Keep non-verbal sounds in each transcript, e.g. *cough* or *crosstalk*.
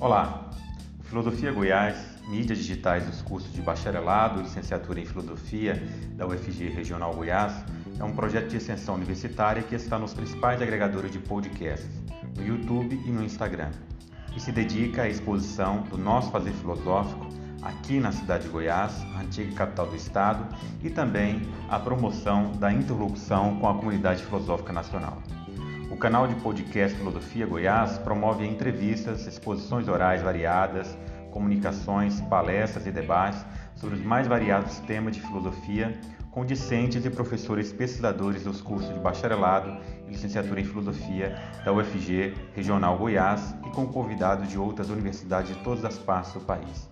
Olá, Filosofia Goiás, mídias digitais dos cursos de bacharelado e licenciatura em Filosofia da UFG Regional Goiás, é um projeto de extensão universitária que está nos principais agregadores de podcasts, no YouTube e no Instagram, e se dedica à exposição do nosso fazer filosófico aqui na cidade de Goiás, antiga capital do estado, e também à promoção da interlocução com a comunidade filosófica nacional. O canal de podcast Filosofia Goiás promove entrevistas, exposições orais variadas, comunicações, palestras e debates sobre os mais variados temas de filosofia com discentes e professores pesquisadores dos cursos de bacharelado e licenciatura em filosofia da UFG Regional Goiás e com convidados de outras universidades de todas as partes do país.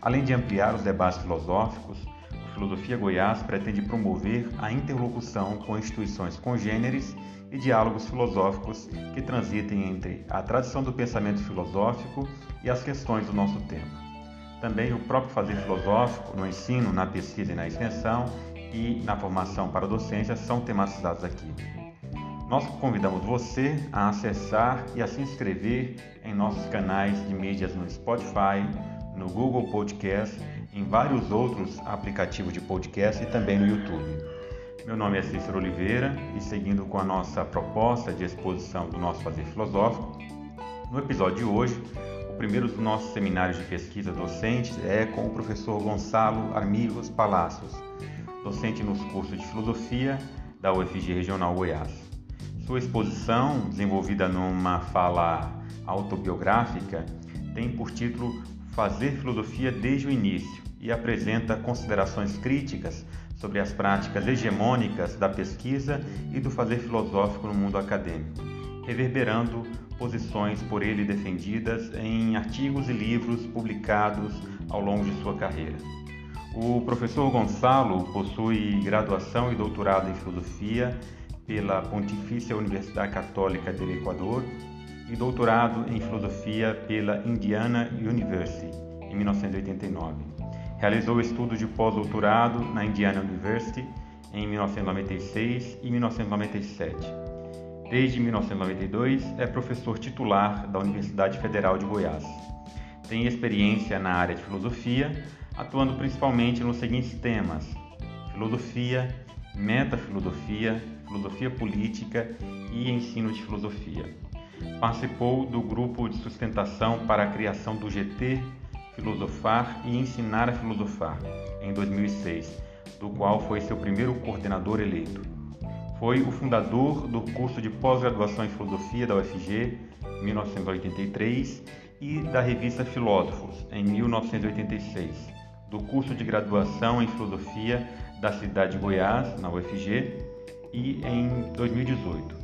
Além de ampliar os debates filosóficos, o Filosofia Goiás pretende promover a interlocução com instituições congêneres e diálogos filosóficos que transitem entre a tradição do pensamento filosófico e as questões do nosso tempo. Também o próprio fazer filosófico no ensino, na pesquisa e na extensão e na formação para a docência são tematizados aqui. Nós convidamos você a acessar e a se inscrever em nossos canais de mídias no Spotify, no Google Podcast, em vários outros aplicativos de podcast e também no YouTube. Meu nome é Cícero Oliveira e seguindo com a nossa proposta de exposição do nosso fazer filosófico, no episódio de hoje, o primeiro dos nossos seminários de pesquisa docente é com o professor Gonçalo Armigos Palacios, docente nos cursos de filosofia da UFG Regional Goiás. Sua exposição, desenvolvida numa fala autobiográfica, tem por título Fazer Filosofia desde o Início e apresenta considerações críticas sobre as práticas hegemônicas da pesquisa e do fazer filosófico no mundo acadêmico, reverberando posições por ele defendidas em artigos e livros publicados ao longo de sua carreira. O professor Gonçalo possui graduação e doutorado em filosofia pela Pontifícia Universidade Católica do Equador e doutorado em filosofia pela Indiana University em 1989. Realizou estudos de pós-doutorado na Indiana University em 1996 e 1997. Desde 1992 é professor titular da Universidade Federal de Goiás. Tem experiência na área de filosofia, atuando principalmente nos seguintes temas: filosofia, metafilosofia, filosofia política e ensino de filosofia. Participou do grupo de sustentação para a criação do GT Filosofar e Ensinar a Filosofar, em 2006, do qual foi seu primeiro coordenador eleito. Foi o fundador do curso de pós-graduação em Filosofia da UFG, 1983, e da revista Filósofos, em 1986, do curso de graduação em Filosofia da cidade de Goiás, na UFG, e em 2018.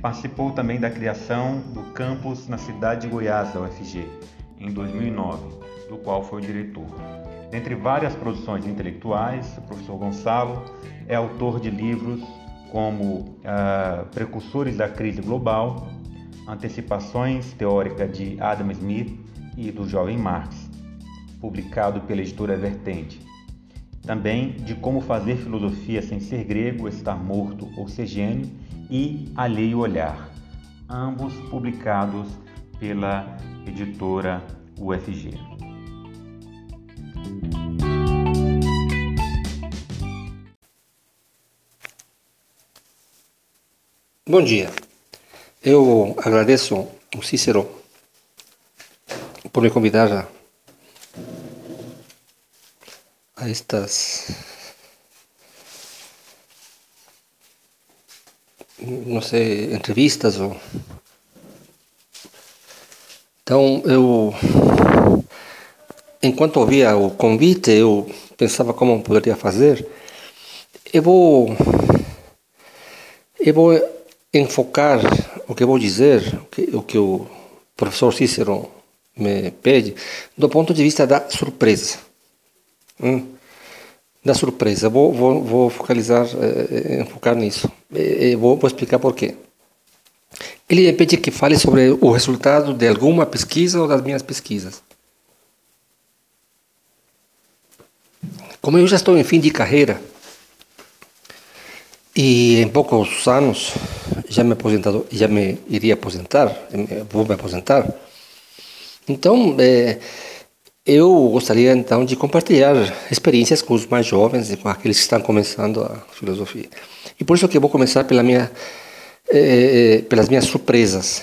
Participou também da criação do campus na cidade de Goiás, da UFG, em 2009 do qual foi diretor. Dentre várias produções intelectuais, o professor Gonçalo é autor de livros como uh, Precursores da Crise Global, Antecipações Teóricas de Adam Smith e do Jovem Marx, publicado pela editora Vertente. Também de Como Fazer Filosofia Sem Ser Grego, Estar Morto ou Ser Gênio e Alheio Olhar, ambos publicados pela editora UFG. Bom dia. Eu agradeço o Cícero por me convidar a, a estas não sei, entrevistas ou então eu enquanto ouvia o convite eu pensava como poderia fazer eu vou eu vou enfocar o que vou dizer, o que, o que o professor Cícero me pede, do ponto de vista da surpresa. Hum? Da surpresa. Vou, vou, vou focalizar, eh, enfocar nisso. Vou, vou explicar por quê. Ele me pede que fale sobre o resultado de alguma pesquisa ou das minhas pesquisas. Como eu já estou em fim de carreira, e em poucos anos já me aposentado, já me iria aposentar, vou me aposentar. Então, é, eu gostaria então de compartilhar experiências com os mais jovens e com aqueles que estão começando a filosofia. E por isso que eu vou começar pela minha, é, pelas minhas surpresas.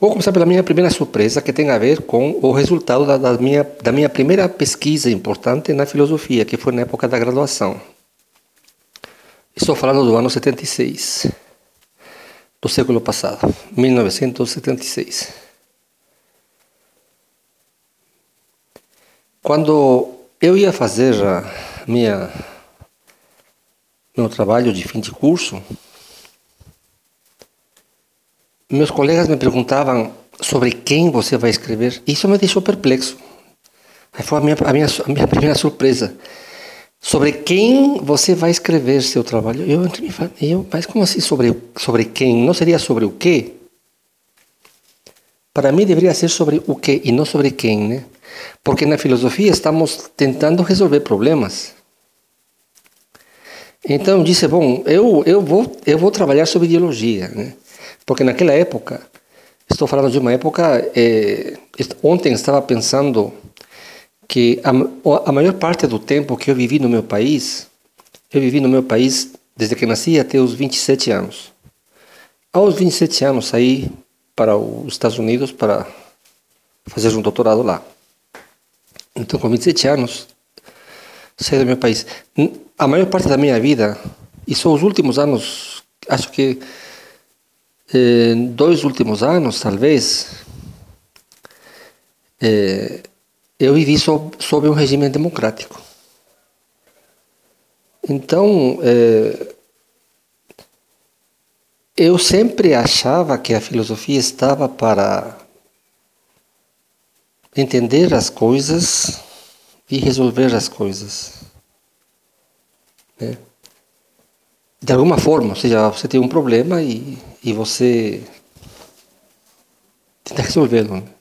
Vou começar pela minha primeira surpresa, que tem a ver com o resultado da, da, minha, da minha primeira pesquisa importante na filosofia, que foi na época da graduação. Estou falando do ano 76, do século passado, 1976. Quando eu ia fazer minha meu trabalho de fim de curso, meus colegas me perguntavam sobre quem você vai escrever. Isso me deixou perplexo. Foi a minha, a minha, a minha primeira surpresa sobre quem você vai escrever seu trabalho. Eu entre me eu, mas como assim sobre sobre quem? Não seria sobre o quê? Para mim deveria ser sobre o que e não sobre quem, né? Porque na filosofia estamos tentando resolver problemas. Então disse, bom, eu eu vou eu vou trabalhar sobre ideologia, né? Porque naquela época, estou falando de uma época, é, ontem estava pensando que a, a maior parte do tempo que eu vivi no meu país, eu vivi no meu país desde que nasci até os 27 anos. Aos 27 anos saí para os Estados Unidos para fazer um doutorado lá. Então, com 27 anos, saí do meu país. A maior parte da minha vida, e só os últimos anos, acho que eh, dois últimos anos, talvez, eh, eu vivi sob, sob um regime democrático. Então, é, eu sempre achava que a filosofia estava para entender as coisas e resolver as coisas. Né? De alguma forma, ou seja, você tem um problema e, e você tenta resolvê-lo.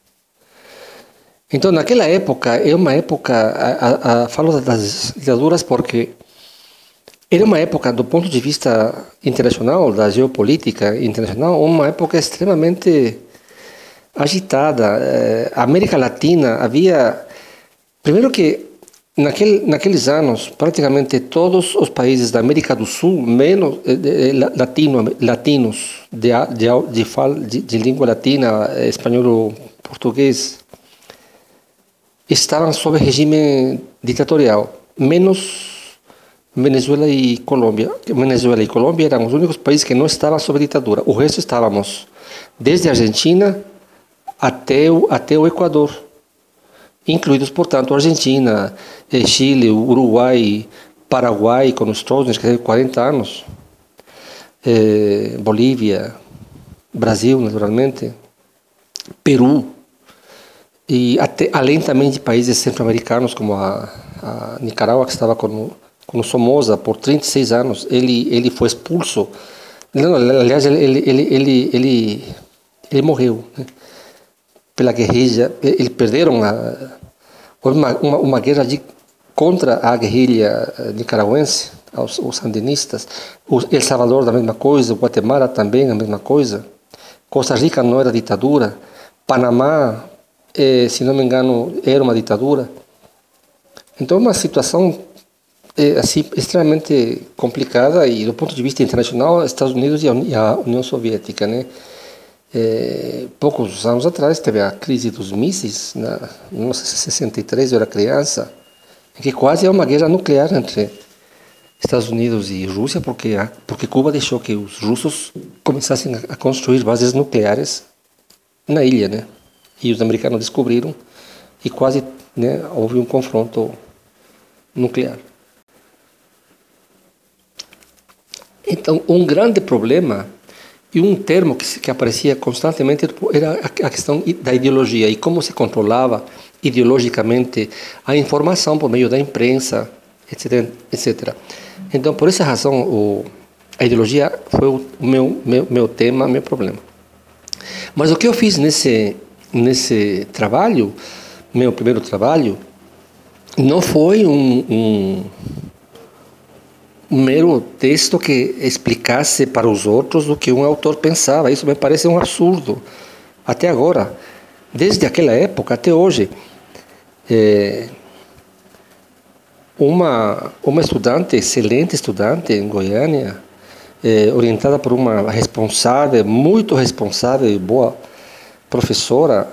Então, naquela época, é uma época, a, a, falo das ditaduras porque era uma época, do ponto de vista internacional, da geopolítica internacional, uma época extremamente agitada. Eh, a América Latina havia. Primeiro que, naquele, naqueles anos, praticamente todos os países da América do Sul, menos eh, de, latino, latinos, de, de, de, de língua latina, eh, espanhol ou português, estavam sob regime ditatorial, menos Venezuela e Colômbia. Venezuela e Colômbia eram os únicos países que não estavam sob ditadura. O resto estávamos desde a Argentina até o, até o Equador, incluídos, portanto, Argentina, eh, Chile, Uruguai, Paraguai, com os Trotsky, que 40 anos, eh, Bolívia, Brasil, naturalmente, Peru, e até, além também de países centro-americanos como a, a, Nicarágua, que estava com, com o Somoza por 36 anos, ele, ele foi expulso. Não, aliás, ele, ele, ele, ele, ele, morreu né? pela guerrilha. Eles perderam a, uma, uma, uma guerra de, contra a guerrilha eh, nicaragüense, os, os sandinistas. O El Salvador, da mesma coisa. Guatemala também, a mesma coisa. Costa Rica não era ditadura. Panamá eh, se não me engano, era uma ditadura. Então, uma situação eh, assim extremamente complicada e do ponto de vista internacional, Estados Unidos e a União Soviética, né? Eh, poucos anos atrás teve a crise dos mísseis, na 1963 eu era criança, em que quase é uma guerra nuclear entre Estados Unidos e Rússia, porque porque Cuba deixou que os russos começassem a construir bases nucleares na ilha, né? E os americanos descobriram e quase né, houve um confronto nuclear. Então, um grande problema e um termo que, que aparecia constantemente era a questão da ideologia e como se controlava ideologicamente a informação por meio da imprensa, etc. etc. Então, por essa razão, o, a ideologia foi o meu, meu, meu tema, meu problema. Mas o que eu fiz nesse nesse trabalho, meu primeiro trabalho, não foi um, um, um, mero texto que explicasse para os outros o que um autor pensava. Isso me parece um absurdo. Até agora, desde aquela época até hoje. É, uma, uma estudante, excelente estudante em Goiânia, é, orientada por uma responsável, muito responsável e boa professora,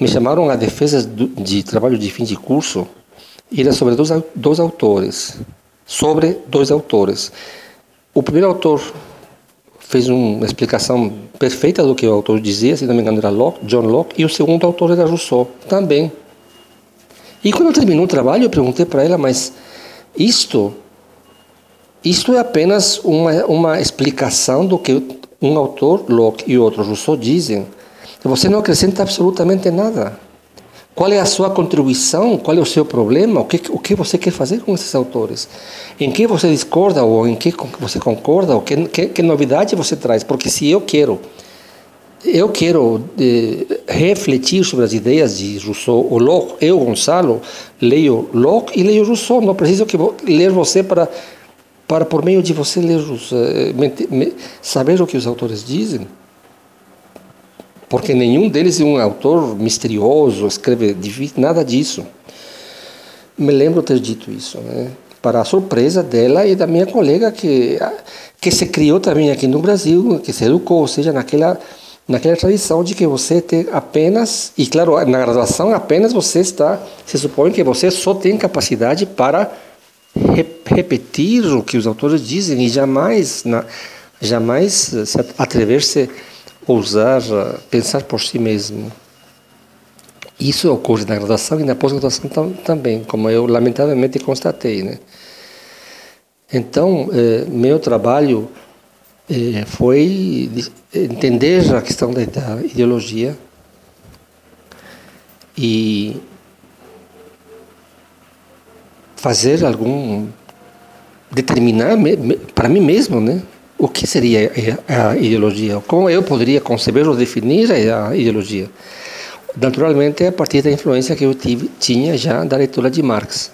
me chamaram a defesa de trabalho de fim de curso, era sobre dois, dois autores. Sobre dois autores. O primeiro autor fez uma explicação perfeita do que o autor dizia, se não me engano era Locke, John Locke, e o segundo autor era Rousseau, também. E quando terminou o trabalho, eu perguntei para ela, mas isto, isto é apenas uma, uma explicação do que um autor, Locke, e outro, Rousseau, dizem. Você não acrescenta absolutamente nada. Qual é a sua contribuição? Qual é o seu problema? O que, o que você quer fazer com esses autores? Em que você discorda ou em que você concorda? Ou que, que, que novidade você traz? Porque se eu quero eu quero eh, refletir sobre as ideias de Rousseau ou Locke. Eu, Gonçalo, leio Locke e leio Rousseau. Não preciso que ler você para, para por meio de você ler eh, saber o que os autores dizem. Porque nenhum deles é um autor misterioso, escreve difícil, nada disso. Me lembro ter dito isso, né? para a surpresa dela e da minha colega que que se criou também aqui no Brasil, que se educou, ou seja, naquela naquela tradição de que você tem apenas, e claro, na graduação apenas você está, se supõe que você só tem capacidade para re repetir o que os autores dizem e jamais, na, jamais se atrever-se ousar pensar por si mesmo. Isso ocorre na graduação e na pós-graduação tam, também, como eu lamentavelmente constatei. Né? Então, eh, meu trabalho eh, foi entender a questão da, da ideologia e fazer algum determinar para mim mesmo, né? O que seria a ideologia? Como eu poderia conceber ou definir a ideologia? Naturalmente, a partir da influência que eu tive, tinha já da leitura de Marx.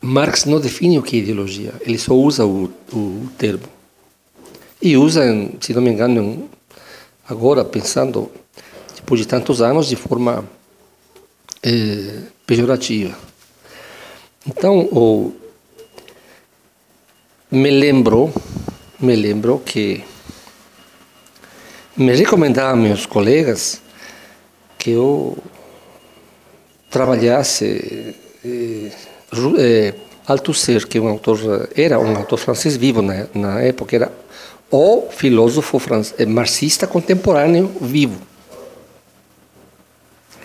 Marx não define o que é ideologia, ele só usa o, o termo. E usa, se não me engano, agora pensando, depois de tantos anos, de forma é, pejorativa. Então, o, me lembro, me lembro que me recomendavam meus colegas que eu trabalhasse eh, é, Althusser, que é um autor, era um autor francês vivo na, na época, era o filósofo francês, é, marxista contemporâneo vivo,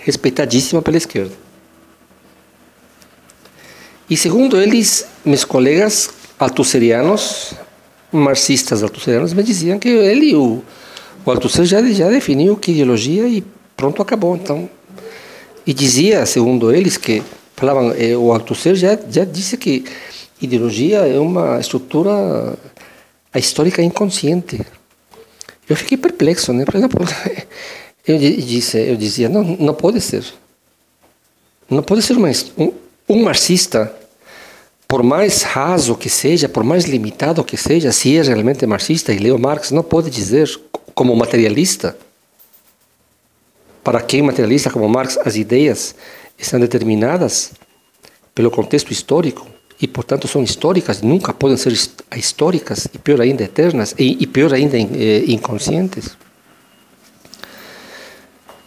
respeitadíssimo pela esquerda. E segundo eles, meus colegas altusserianos, marxistas altusserianos, me diziam que ele, o, o Althusser, já, já definiu que ideologia e pronto, acabou. Então, e dizia, segundo eles, que falavam, eh, o Althusser já, já disse que ideologia é uma estrutura histórica inconsciente. Eu fiquei perplexo, né? *laughs* Eu disse, eu dizia, não, não pode ser. Não pode ser uma, um, um marxista, por mais raso que seja, por mais limitado que seja, se é realmente marxista e leu Marx, não pode dizer como materialista, para quem materialista como Marx, as ideias estão determinadas pelo contexto histórico e, portanto, são históricas, nunca podem ser históricas e, pior ainda, eternas e, e pior ainda, eh, inconscientes.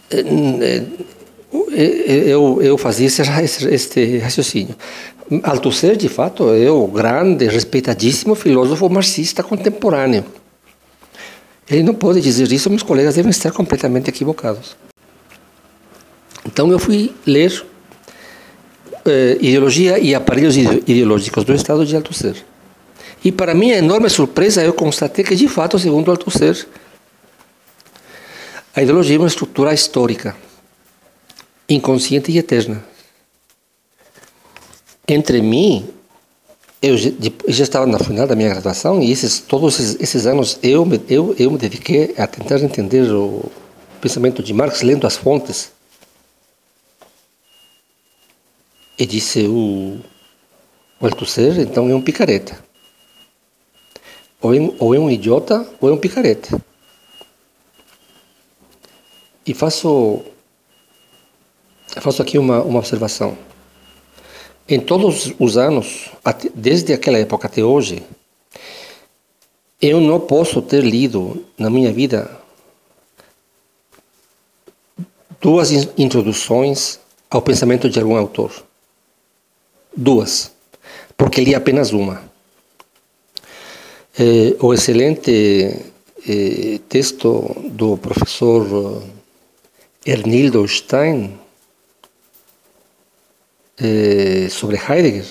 Eh, eh, eu, eu fazia esse, este raciocínio. Althusser, de fato, é o grande, respeitadíssimo filósofo marxista contemporâneo. Ele não pode dizer isso, meus colegas devem estar completamente equivocados. Então eu fui ler eh, Ideologia e Aparelhos Ideológicos do Estado de Althusser. E para minha enorme surpresa, eu constatei que, de fato, segundo Althusser, a ideologia é uma estrutura histórica, inconsciente e eterna. Entre mim, eu já estava na final da minha graduação e esses, todos esses, esses anos eu me, eu, eu me dediquei a tentar entender o pensamento de Marx lendo as fontes E disse o, o Althusser, então é um picareta. Ou é, ou é um idiota ou é um picareta. e faço, faço aqui uma, uma observação. Em todos os anos, desde aquela época até hoje, eu não posso ter lido na minha vida duas introduções ao pensamento de algum autor. Duas, porque li apenas uma. É, o excelente é, texto do professor Ernildo Stein é, sobre Heidegger,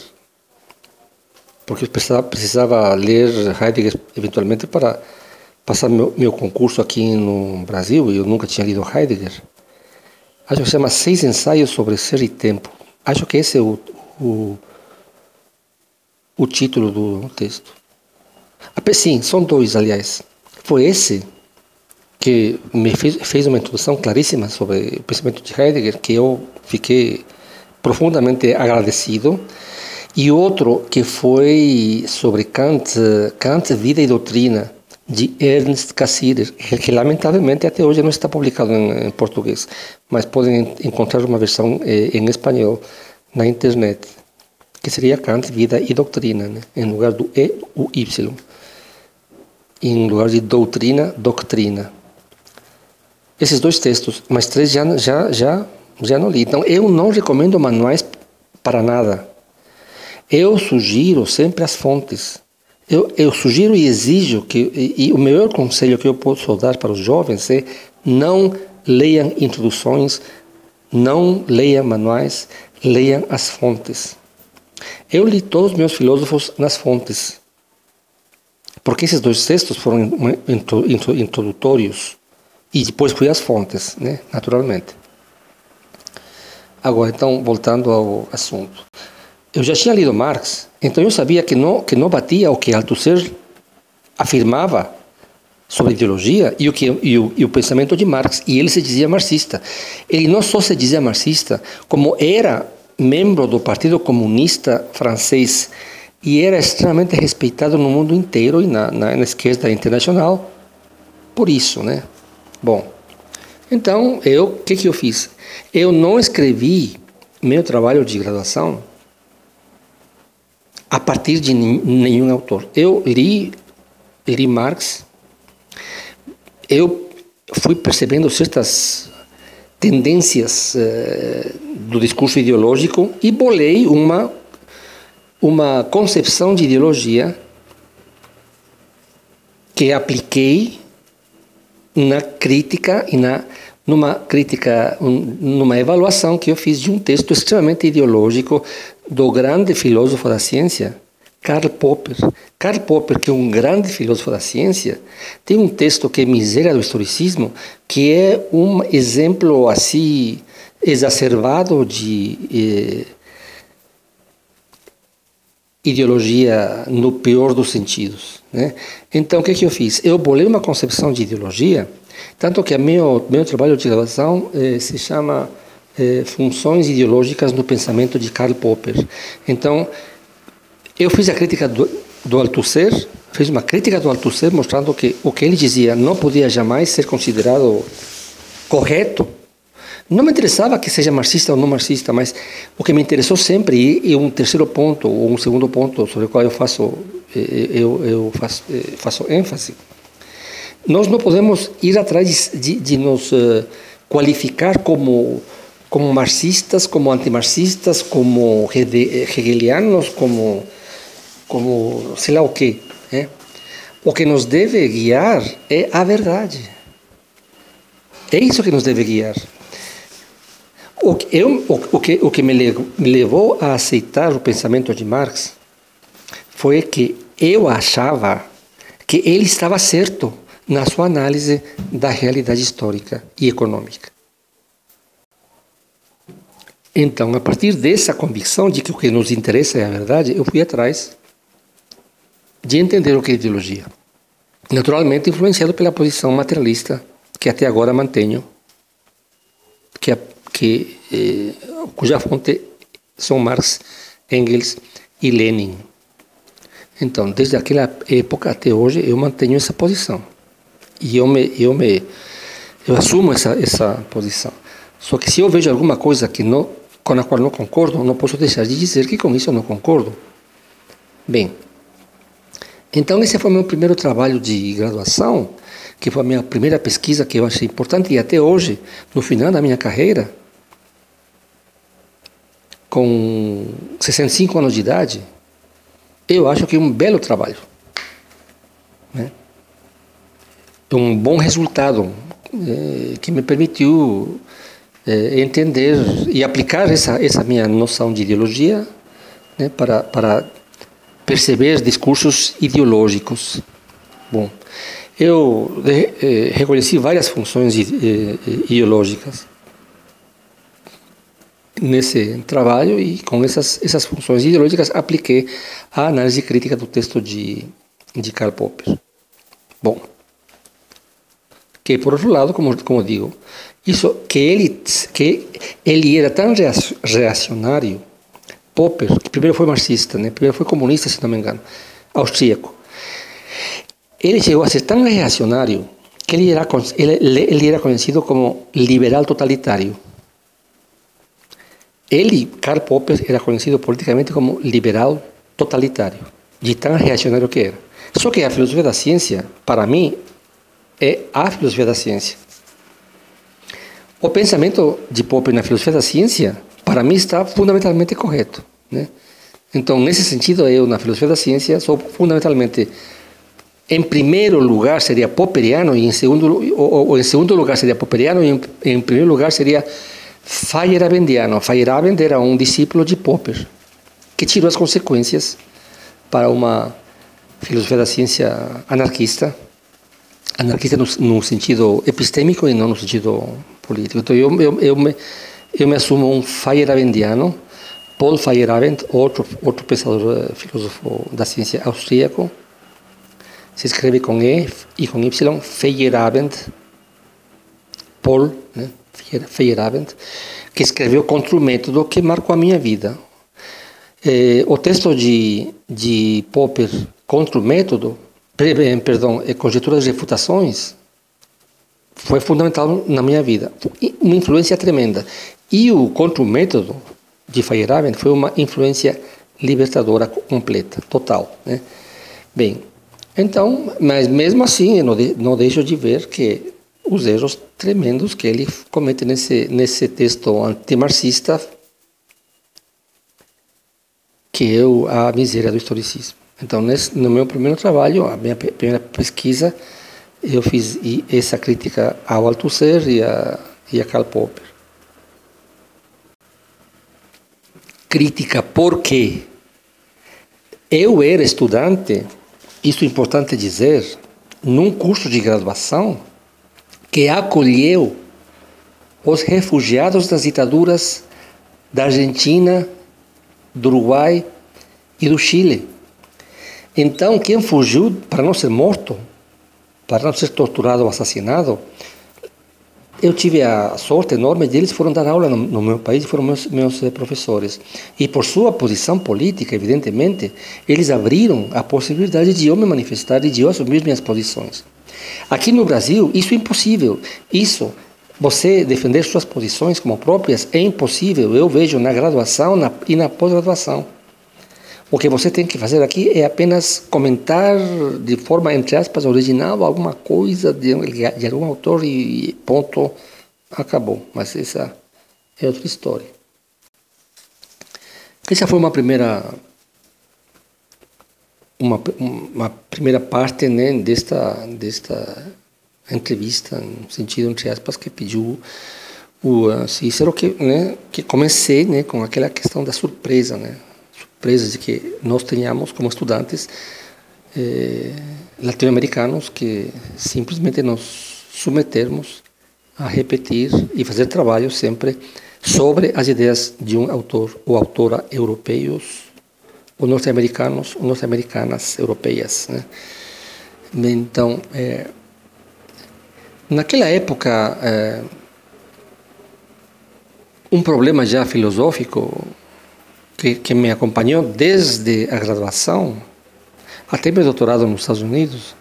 porque precisava ler Heidegger eventualmente para passar meu, meu concurso aqui no Brasil, e eu nunca tinha lido Heidegger. Acho que se chama Seis Ensaios sobre Ser e Tempo. Acho que esse é o, o, o título do texto. Ah, sim, são dois, aliás. Foi esse que me fez, fez uma introdução claríssima sobre o pensamento de Heidegger, que eu fiquei profundamente agradecido. E outro que foi sobre Kant, Kant, Vida e Doutrina, de Ernst Cassirer, que lamentavelmente até hoje não está publicado em, em português, mas podem encontrar uma versão eh, em espanhol na internet, que seria Kant, Vida e Doutrina, né? em lugar do E, o Y. Em lugar de doutrina, doutrina. Esses dois textos, mas três já, já, já, já não li. Então, eu não recomendo manuais para nada. Eu sugiro sempre as fontes. Eu, eu sugiro e exijo que, e, e o melhor conselho que eu posso dar para os jovens é não leiam introduções, não leiam manuais, leiam as fontes. Eu li todos os meus filósofos nas fontes, porque esses dois textos foram introdutórios e depois fui às fontes, né, naturalmente. Agora, então, voltando ao assunto. Eu já tinha lido Marx, então eu sabia que não, que não batia o que Althusser afirmava sobre ideologia e o, que, e o, e o pensamento de Marx, e ele se dizia marxista. Ele não só se dizia marxista, como era membro do Partido Comunista Francês e era extremamente respeitado no mundo inteiro e na, na, na esquerda internacional por isso, né? Bom, então eu, o que que eu fiz? Eu não escrevi meu trabalho de graduação a partir de nenhum autor. Eu li, li Marx, eu fui percebendo certas tendências uh, do discurso ideológico e bolei uma uma concepção de ideologia que apliquei na crítica e na numa crítica, numa avaliação que eu fiz de um texto extremamente ideológico do grande filósofo da ciência, Karl Popper. Karl Popper, que é um grande filósofo da ciência, tem um texto que é Miséria do Historicismo, que é um exemplo assim exacerbado de eh, ideologia no pior dos sentidos. Né? Então, o que, que eu fiz? Eu bolei uma concepção de ideologia, tanto que meu, meu trabalho de graduação eh, se chama eh, funções ideológicas no pensamento de Karl Popper. Então, eu fiz a crítica do, do Althusser, fiz uma crítica do Althusser mostrando que o que ele dizia não podia jamais ser considerado correto. Não me interessava que seja marxista ou não marxista, mas o que me interessou sempre e, e um terceiro ponto ou um segundo ponto sobre o qual eu faço eh, eu, eu faço, eh, faço ênfase. Nós não podemos ir atrás de, de nos uh, qualificar como como marxistas, como antimarxistas, como hegelianos, como, como sei lá o quê. Né? O que nos deve guiar é a verdade. É isso que nos deve guiar. O que, eu, o, o que, o que me levou a aceitar o pensamento de Marx foi que eu achava que ele estava certo na sua análise da realidade histórica e econômica. Então, a partir dessa convicção de que o que nos interessa é a verdade, eu fui atrás de entender o que é ideologia. Naturalmente, influenciado pela posição materialista que até agora mantenho, que, que eh, cuja fonte são Marx, Engels e Lenin. Então, desde aquela época até hoje, eu mantenho essa posição. E eu me, eu me Eu assumo essa, essa posição. Só que se eu vejo alguma coisa que não, com a qual não concordo, não posso deixar de dizer que com isso eu não concordo. Bem, então esse foi meu primeiro trabalho de graduação, que foi a minha primeira pesquisa que eu achei importante e até hoje, no final da minha carreira, com 65 anos de idade, eu acho que é um belo trabalho. Né? Um bom resultado é, que me permitiu é, entender e aplicar essa, essa minha noção de ideologia né, para, para perceber discursos ideológicos. Bom, eu eh, reconheci várias funções ideológicas nesse trabalho e com essas essas funções ideológicas apliquei a análise crítica do texto de de Karl Popper. Bom, que por outro lado, como como digo, isso que ele que ele era tão reacionário, Popper, que primeiro foi marxista, né? Primeiro foi comunista, se não me engano, austríaco. Ele chegou a ser tão reacionário que ele era ele, ele era conhecido como liberal totalitário. Ele, Karl Popper, era conhecido politicamente como liberal totalitário, de tão reacionário que era. Só que a filosofia da ciência, para mim, é a filosofia da ciência. O pensamento de Popper na filosofia da ciência, para mim, está fundamentalmente correto. Né? Então, nesse sentido, eu, na filosofia da ciência, sou fundamentalmente, em primeiro lugar, seria popperiano, e em segundo, ou, ou em segundo lugar seria popperiano, e em, em primeiro lugar seria Feyerabendiano. Feyerabend era um discípulo de Popper, que tirou as consequências para uma filosofia da ciência anarquista, anarquista no, no sentido epistêmico e não no sentido político. Então eu, eu, eu, me, eu me assumo um Feyerabendiano, Paul Feyerabend, outro, outro pensador eh, filósofo da ciência austríaco, se escreve com E e com Y, Feyerabend, Paul, né? Feyerabend, que escreveu contra o método que marcou a minha vida. Eh, o texto de, de Popper contra o método, perdão, é Conjecturas e Refutações, foi fundamental na minha vida. Uma influência tremenda. E o contra o método de Feyerabend foi uma influência libertadora completa, total. Né? Bem, então, mas mesmo assim, eu não, de, não deixo de ver que os erros tremendos que ele comete nesse, nesse texto antimarxista, que é a miséria do historicismo. Então, nesse, no meu primeiro trabalho, a minha primeira pesquisa, eu fiz essa crítica ao Althusser e a, e a Karl Popper. Crítica porque eu era estudante, isso é importante dizer, num curso de graduação, que acolheu os refugiados das ditaduras da Argentina, do Uruguai e do Chile. Então, quem fugiu para não ser morto, para não ser torturado ou assassinado, eu tive a sorte enorme de eles foram dar aula no, no meu país, foram meus, meus eh, professores. E por sua posição política, evidentemente, eles abriram a possibilidade de eu me manifestar e de eu assumir minhas posições. Aqui no Brasil, isso é impossível. Isso, você defender suas posições como próprias, é impossível. Eu vejo na graduação na, e na pós-graduação. O que você tem que fazer aqui é apenas comentar de forma, entre aspas, original alguma coisa de, de algum autor e ponto, acabou. Mas essa é outra história. Essa foi uma primeira uma, uma primeira parte né, desta, desta entrevista, no sentido, entre aspas, que pediu o Cícero, que, né, que comecei né, com aquela questão da surpresa, né, surpresa de que nós tenhamos, como estudantes eh, latino-americanos, que simplesmente nos submetermos a repetir e fazer trabalho sempre sobre as ideias de um autor ou autora europeus os norte-americanos, ou norte-americanas europeias. Né? Então, é, naquela época, é, um problema já filosófico que, que me acompanhou desde a graduação até meu doutorado nos Estados Unidos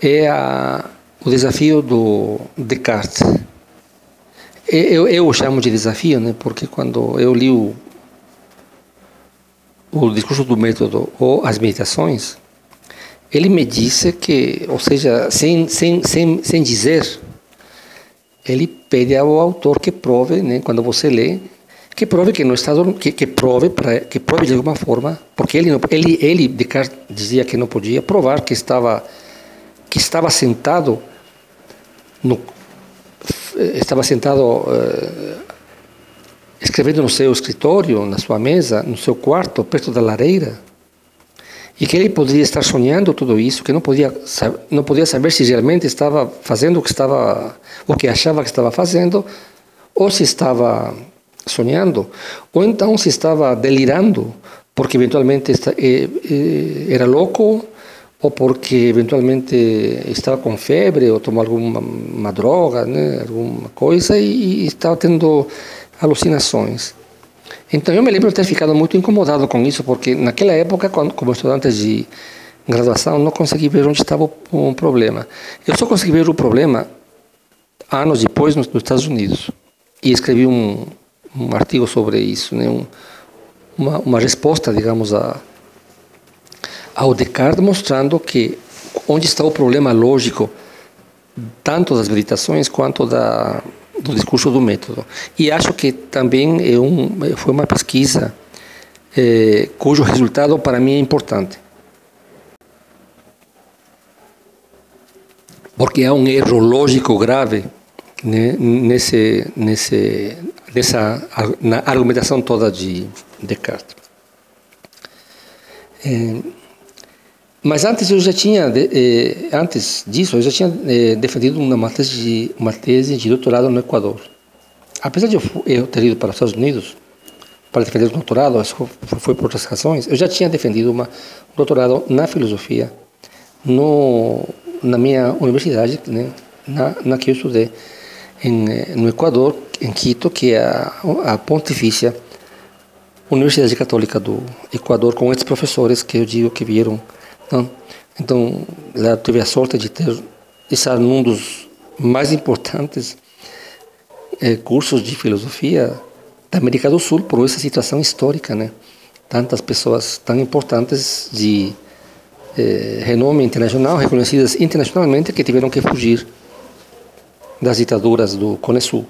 é a, o desafio do Descartes. Eu, eu chamo de desafio, né, porque quando eu li o, o discurso do método ou as meditações, ele me disse que, ou seja, sem, sem, sem, sem dizer, ele pede ao autor que prove, né, quando você lê, que prove que não está que, que prove para que prove de alguma forma, porque ele ele ele Descartes dizia que não podia provar que estava que estava sentado no estava sentado uh, escrevendo no seu escritório, na sua mesa, no seu quarto, perto da lareira, e que ele poderia estar sonhando tudo isso, que não podia não podia saber se realmente estava fazendo o que estava o que achava que estava fazendo ou se estava sonhando, ou então se estava delirando, porque eventualmente era louco, ou porque eventualmente estava com febre, ou tomou alguma uma droga, né, alguma coisa, e, e estava tendo alucinações. Então eu me lembro de ter ficado muito incomodado com isso, porque naquela época, como estudante de graduação, não consegui ver onde estava o, problema. Eu só consegui ver o problema anos depois nos, nos Estados Unidos. E escrevi um, um artigo sobre isso, né? Um, uma, uma resposta, digamos, a, ao Descartes, mostrando que onde está o problema lógico, tanto das meditações quanto da, do discurso do método. E acho que também é um, foi uma pesquisa é, cujo resultado para mim é importante. Porque há um erro lógico grave né, nesse, nesse, nessa na argumentação toda de Descartes. É, mas antes eu já tinha, eh, antes disso, eu já tinha eh, defendido uma tese, de, uma tese de doutorado no Equador. Apesar de eu, eu ter ido para os Estados Unidos para defender o doutorado, isso foi por outras razões, eu já tinha defendido uma, um doutorado na filosofia no, na minha universidade, né, na, na que eu estudei em, eh, no Equador, em Quito, que é a, a Pontifícia Universidade Católica do Equador, com esses professores que eu digo que vieram. Não? Então, lá tive a sorte de ter estar num dos mais importantes é, cursos de filosofia da América do Sul por essa situação histórica, né? Tantas pessoas tão importantes de é, renome internacional, reconhecidas internacionalmente, que tiveram que fugir das ditaduras do Cone Sul.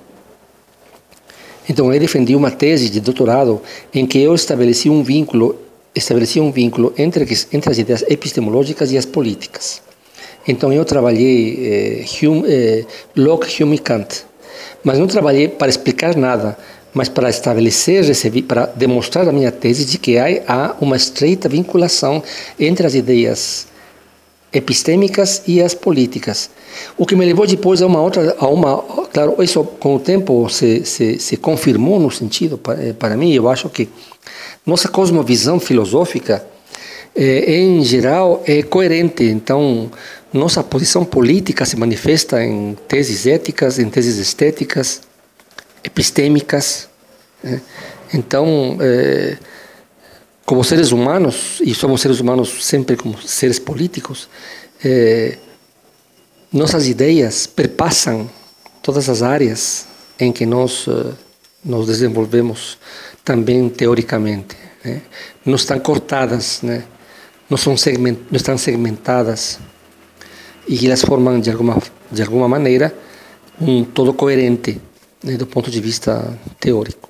Então eu defendi uma tese de doutorado em que eu estabeleci um vínculo, estabeleci um vínculo entre, entre as ideias epistemológicas e as políticas. Então eu trabalhei eh, Hume, eh, Locke, Hume e Kant, mas não trabalhei para explicar nada, mas para estabelecer, para demonstrar a minha tese de que há uma estreita vinculação entre as ideias epistêmicas e as políticas. O que me levou depois a uma outra, a uma, claro, isso com o tempo se, se, se confirmou no sentido, para, eh, para mim, eu acho que nossa cosmovisão filosófica, eh, em geral, é coerente. Então, nossa posição política se manifesta em teses éticas, em teses estéticas, epistêmicas. Né? Então, eh, como seres humanos, e somos seres humanos sempre como seres políticos, eh, nossas ideias perpassam todas as áreas em que nós uh, nos desenvolvemos também teoricamente. Né? Não estão cortadas, né? não, são segment, não estão segmentadas e elas formam de alguma, de alguma maneira um todo coerente né, do ponto de vista teórico.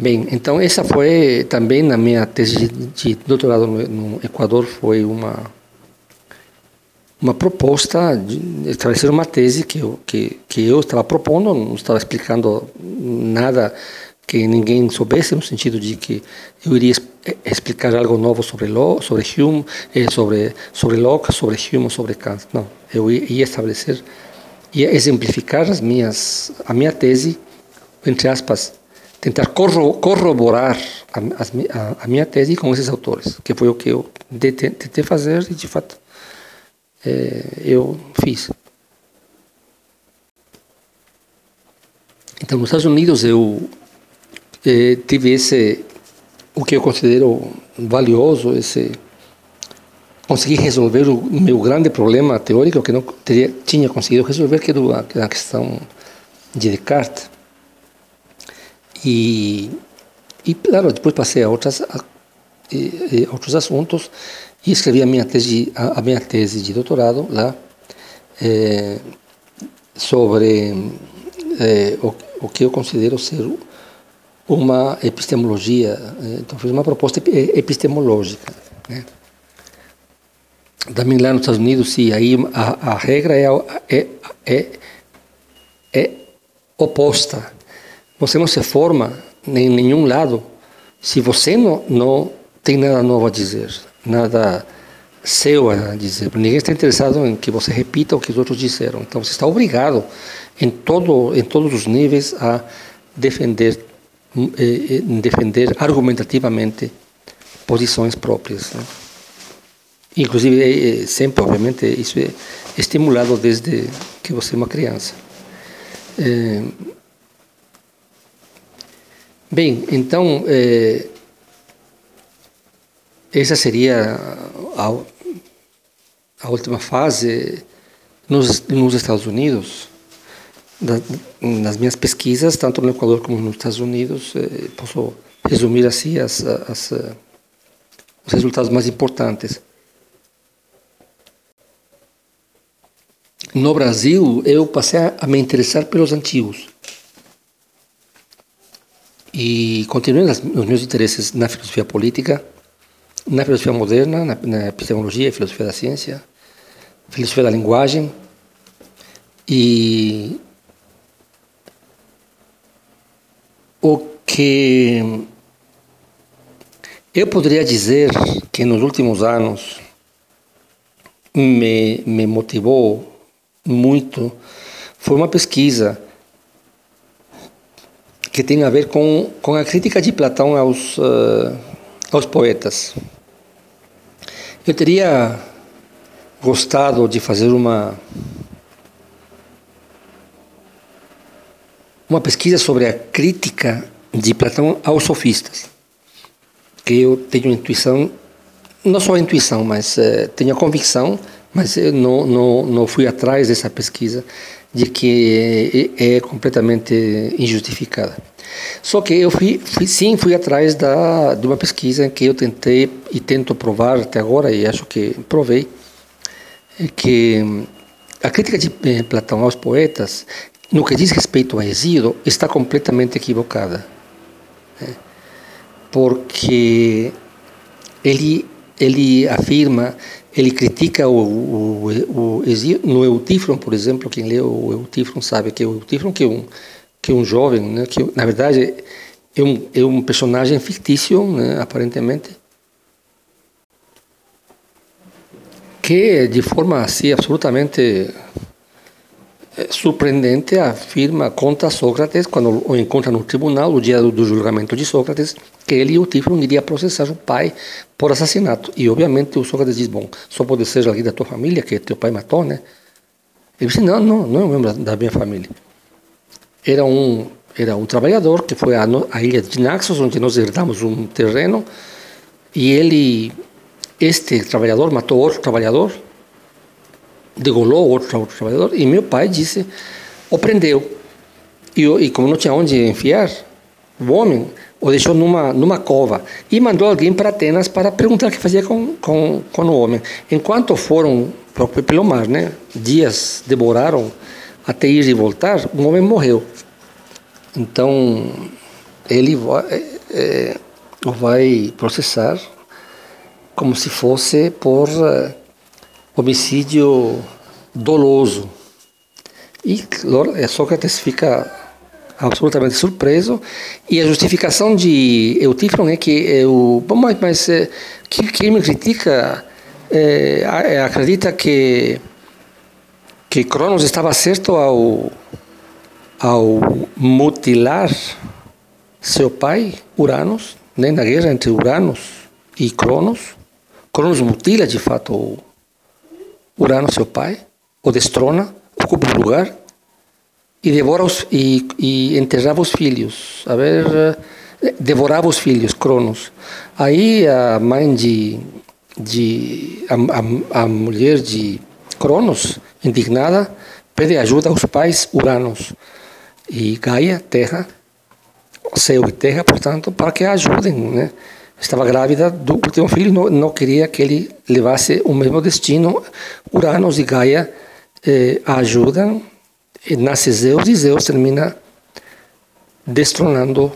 Bem, então essa foi também na minha tese de doutorado no Equador foi uma uma proposta de estabelecer uma tese que eu que que eu estava propondo, não estava explicando nada que ninguém soubesse no sentido de que eu iria explicar algo novo sobre Locke, sobre Hume, eh, sobre sobre Locke, sobre Hume, sobre Kant. Não, eu ia estabelecer ia exemplificar as minhas a minha tese entre aspas tentar corroborar a, a, a, minha tese com esses autores, que foi o que eu tentei fazer e, de fato, é, eu fiz. Então, nos Estados Unidos, eu é, tive esse, o que eu considero valioso, esse consegui resolver o meu grande problema teórico que não teria, tinha conseguido resolver, que era a questão de Descartes. E, e claro, depois passei a, outras, a, outros assuntos e escrevi a minha tese, a, a minha tese de doutorado lá é, sobre é, o, o que eu considero ser uma epistemologia. Então, fiz uma proposta epistemológica. Né? Também lá nos Estados Unidos, sim, aí a, a regra é, é, é, é oposta. Você não se forma em nenhum lado se você não, não tem nada novo a dizer, nada seu a dizer. Ninguém está interessado em que você repita o que os outros disseram. Então você está obrigado em todo em todos os níveis a defender eh, eh defender argumentativamente posições próprias. Né? Inclusive, é, é, sempre, obviamente, isso é estimulado desde que você é uma criança. Bem, então, é... essa seria a, a última fase nos, nos Estados Unidos. Da, nas minhas pesquisas, tanto no Equador como nos Estados Unidos, eh, posso resumir assim as, as, os resultados mais importantes. no Brasil, eu passei a me interessar pelos antigos. E continuei nos meus interesses na filosofia política, na filosofia moderna, na, na epistemologia, filosofia da ciência, filosofia da linguagem. E o que eu poderia dizer que nos últimos anos me, me motivou muito foi uma pesquisa que tem a ver com, com a crítica de Platão aos, uh, aos poetas. Eu teria gostado de fazer uma uma pesquisa sobre a crítica de Platão aos sofistas, que eu tenho intuição, não só intuição, mas uh, tenho a convicção mas eu não, não, não fui atrás dessa pesquisa de que é, é completamente injustificada. Só que eu fui, fui, sim fui atrás da, de uma pesquisa em que eu tentei e tento provar até agora, e acho que provei, que a crítica de eh, Platão aos poetas, no que diz respeito ao Hesíodo, está completamente equivocada. Né? Porque ele, ele afirma ele critica o, o, o, no Eutífron, por exemplo, quem lê o Eutífron sabe que o Eutífron que é um que é um jovem, né, que na verdade é um, é um personagem fictício, né, aparentemente, que de forma assim absolutamente eh, surpreendente afirma contra Sócrates, quando o encontra no tribunal, o dia do, do julgamento de Sócrates, que ele e o Tiflon iriam processar o pai por assassinato. E obviamente o Sócrates diz: Bom, só pode ser alguém da tua família que teu pai matou, né? Ele disse: Não, não, não é um membro da minha família. Era um, era um trabalhador que foi à, à ilha de Naxos, onde nós herdamos um terreno, e ele, este trabalhador, matou outro trabalhador degolou outro, outro trabalhador e meu pai disse, o prendeu. E, e como não tinha onde enfiar, o homem o deixou numa, numa cova e mandou alguém para Atenas para perguntar o que fazia com, com, com o homem. Enquanto foram pelo mar, né, dias demoraram até ir e voltar, o homem morreu. Então, ele vai, é, é vai processar como se fosse por uh, homicídio doloso. E Sócrates fica absolutamente surpreso e a justificação de Eutífron é que o bom, mas, mas eh, que, que me critica é, acredita que que Cronos estava certo ao ao mutilar seu pai Uranus, né, na guerra entre Uranus e Cronos. Cronos mutila de fato Urano, seu pai, o destrona, ocupa o lugar e devora os, e, e enterrava os filhos. A ver, devorava os filhos, Cronos. Aí a mãe de de a, a, a mulher de Cronos, indignada, pede ajuda aos pais Uranos e Gaia, Terra, céu e terra, portanto, para que a ajudem, né? Estava grávida do último filho, não, não queria que ele levasse o mesmo destino. Uranos e Gaia eh, a ajudam, nasce Zeus e Zeus termina destronando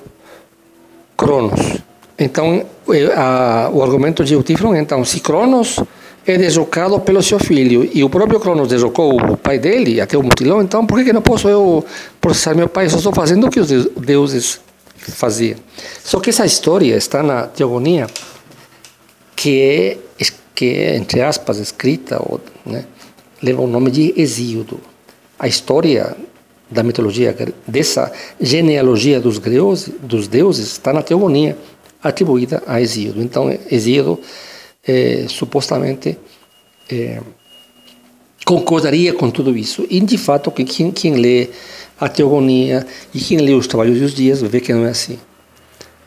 Cronos. Então, eh, a, o argumento de Eutífron, então, se Cronos é desocado pelo seu filho e o próprio Cronos desocou o pai dele, até o mutilou, então por que, que não posso eu processar meu pai? Eu só estou fazendo o que os deuses fazia. Só que essa história está na Teogonia, que é, que é entre aspas, escrita, ou, né, leva o nome de Hesíodo. A história da mitologia, dessa genealogia dos, dos deuses, está na Teogonia, atribuída a Hesíodo. Então, Hesíodo, é, supostamente, é, concordaria com tudo isso. E, de fato, quem, quem lê a teogonia, e quem lê os trabalhos dos dias vê que não é assim.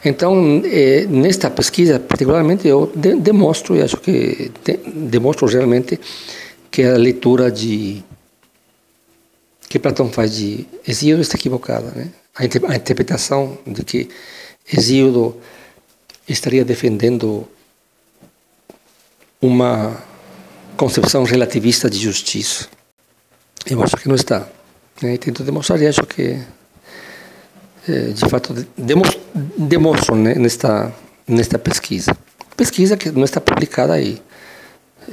Então, é, nesta pesquisa, particularmente, eu de, demonstro, e acho que de, demonstro realmente que a leitura de que Platão faz de Hesíodo está equivocada. Né? A, a interpretação de que Hesíodo estaria defendendo uma concepção relativista de justiça. Eu acho que não está. E tento demonstrar e acho que, eh, de fato, demonstro né, nesta, nesta pesquisa. Pesquisa que não está publicada aí.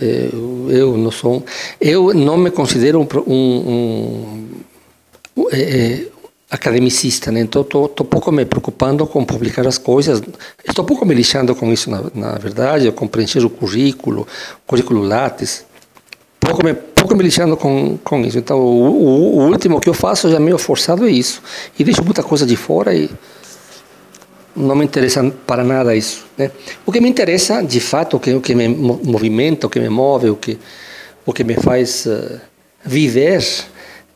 Eu, eh, eu não sou. Eu não me considero um, um, um é, academicista, né? então estou pouco me preocupando com publicar as coisas, estou pouco me lixando com isso, na, na verdade, com preencher o currículo, currículo Lattes, pouco me pouco me lixando com, com isso. Então, o, o, o, último que eu faço já meio forçado é isso. E deixo muita coisa de fora e não me interessa para nada isso. Né? O que me interessa, de fato, o que, o que me movimenta, o que me move, o que, o que me faz uh, viver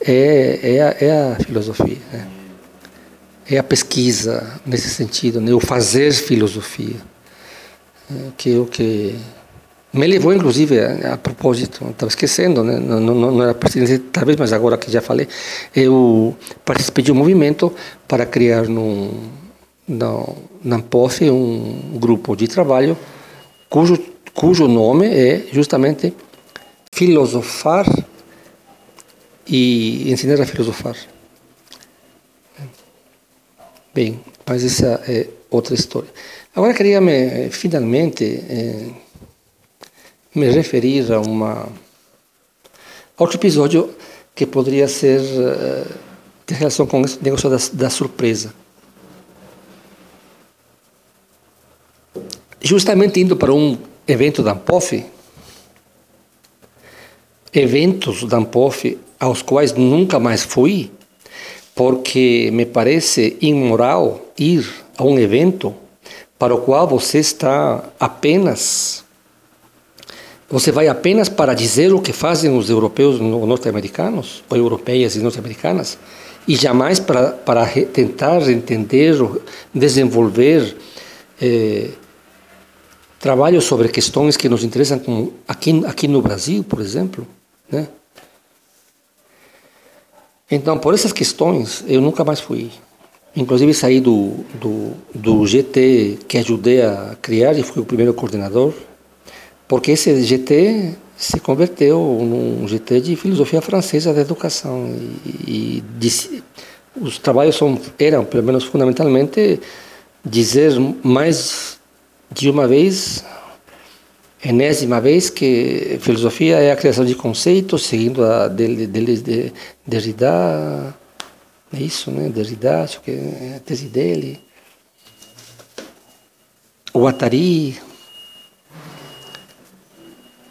é, é, a, é a filosofia. Né? É a pesquisa nesse sentido, né? o fazer filosofia. Né? Que é o que me levou, inclusive, a, a propósito, estava esquecendo, né? não, não, não era pertinente, talvez, mas agora que já falei, eu participei de um movimento para criar no, no, na POF um grupo de trabalho cujo, cujo nome é justamente Filosofar e Ensinar a Filosofar. Bem, mas essa é outra história. Agora queria me, finalmente... Eh, me referir a uma outro episódio que poderia ser uh, de relação com esse negócio da, da surpresa. Justamente indo para um evento da Ampof, eventos da Ampof aos quais nunca mais fui, porque me parece imoral ir a um evento para o qual você está apenas você vai apenas para dizer o que fazem os europeus norte-americanos, ou europeias e norte-americanas, e jamais para, para tentar entender, desenvolver eh, trabalhos sobre questões que nos interessam, como aqui, aqui no Brasil, por exemplo. Né? Então, por essas questões, eu nunca mais fui. Inclusive, saí do, do, do GT que ajudei a criar e fui o primeiro coordenador porque esse GT se converteu num GT de filosofia francesa da educação e, e os trabalhos são, eram, pelo menos fundamentalmente, dizer mais de uma vez, enésima vez, que filosofia é a criação de conceitos, seguindo a dele, dele de Derrida, é isso, né? Derrida, acho que é a tese dele. O Atari,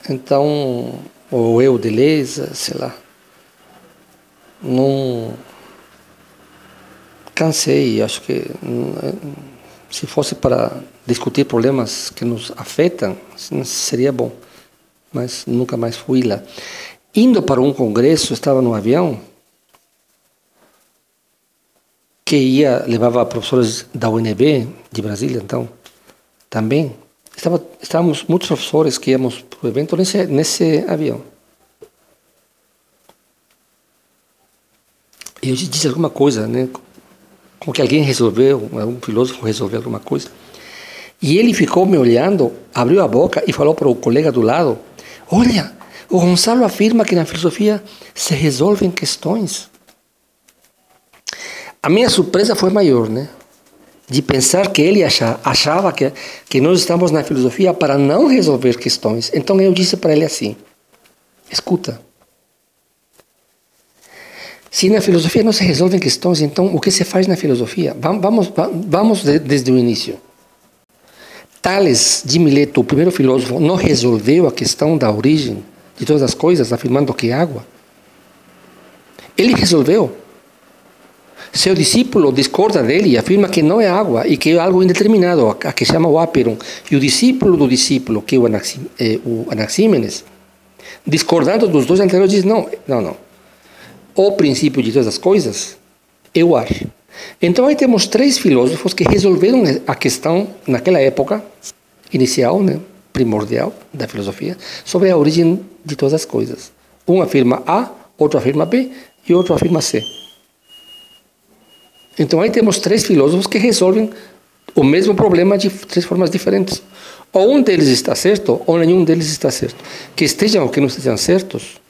então, ou eu, Deleza, sei lá, não cansei, acho que se fosse para discutir problemas que nos afetam, seria bom, mas nunca mais fui lá. Indo para um congresso, estava no avião, que ia, levava professores da UNB de Brasília, então, também, estava, estávamos muitos professores que íamos para o evento nesse, nesse avião. E eu disse alguma coisa, né? Como que alguém resolveu, um filósofo resolveu alguma coisa. E ele ficou me olhando, abriu a boca e falou para o colega do lado: Olha, o Gonçalo afirma que na filosofia se resolvem questões. A minha surpresa foi maior, né? De pensar que ele achava que, que nós estamos na filosofia para não resolver questões. Então eu disse para ele assim: escuta. Se na filosofia não se resolvem questões, então o que se faz na filosofia? Vamos, vamos desde o início. Tales de Mileto, o primeiro filósofo, não resolveu a questão da origem de todas as coisas, afirmando que é água. Ele resolveu. Seu discípulo discorda dele e afirma que não é água e que é algo indeterminado, a que chama o áperon. E o discípulo do discípulo, que é o, eh, Anaxímenes, discordando dos dois anteriores, diz: não, não, não. O princípio de todas as coisas é o ar. Então aí temos três filósofos que resolveram a questão naquela época inicial, né, primordial da filosofia, sobre a origem de todas as coisas. Um afirma A, outro afirma B e outro afirma C. Então aí temos três filósofos que resolvem o mesmo problema de três formas diferentes. Ou um deles está certo, ou nenhum deles está certo. Que estejam ou que não estejam certos,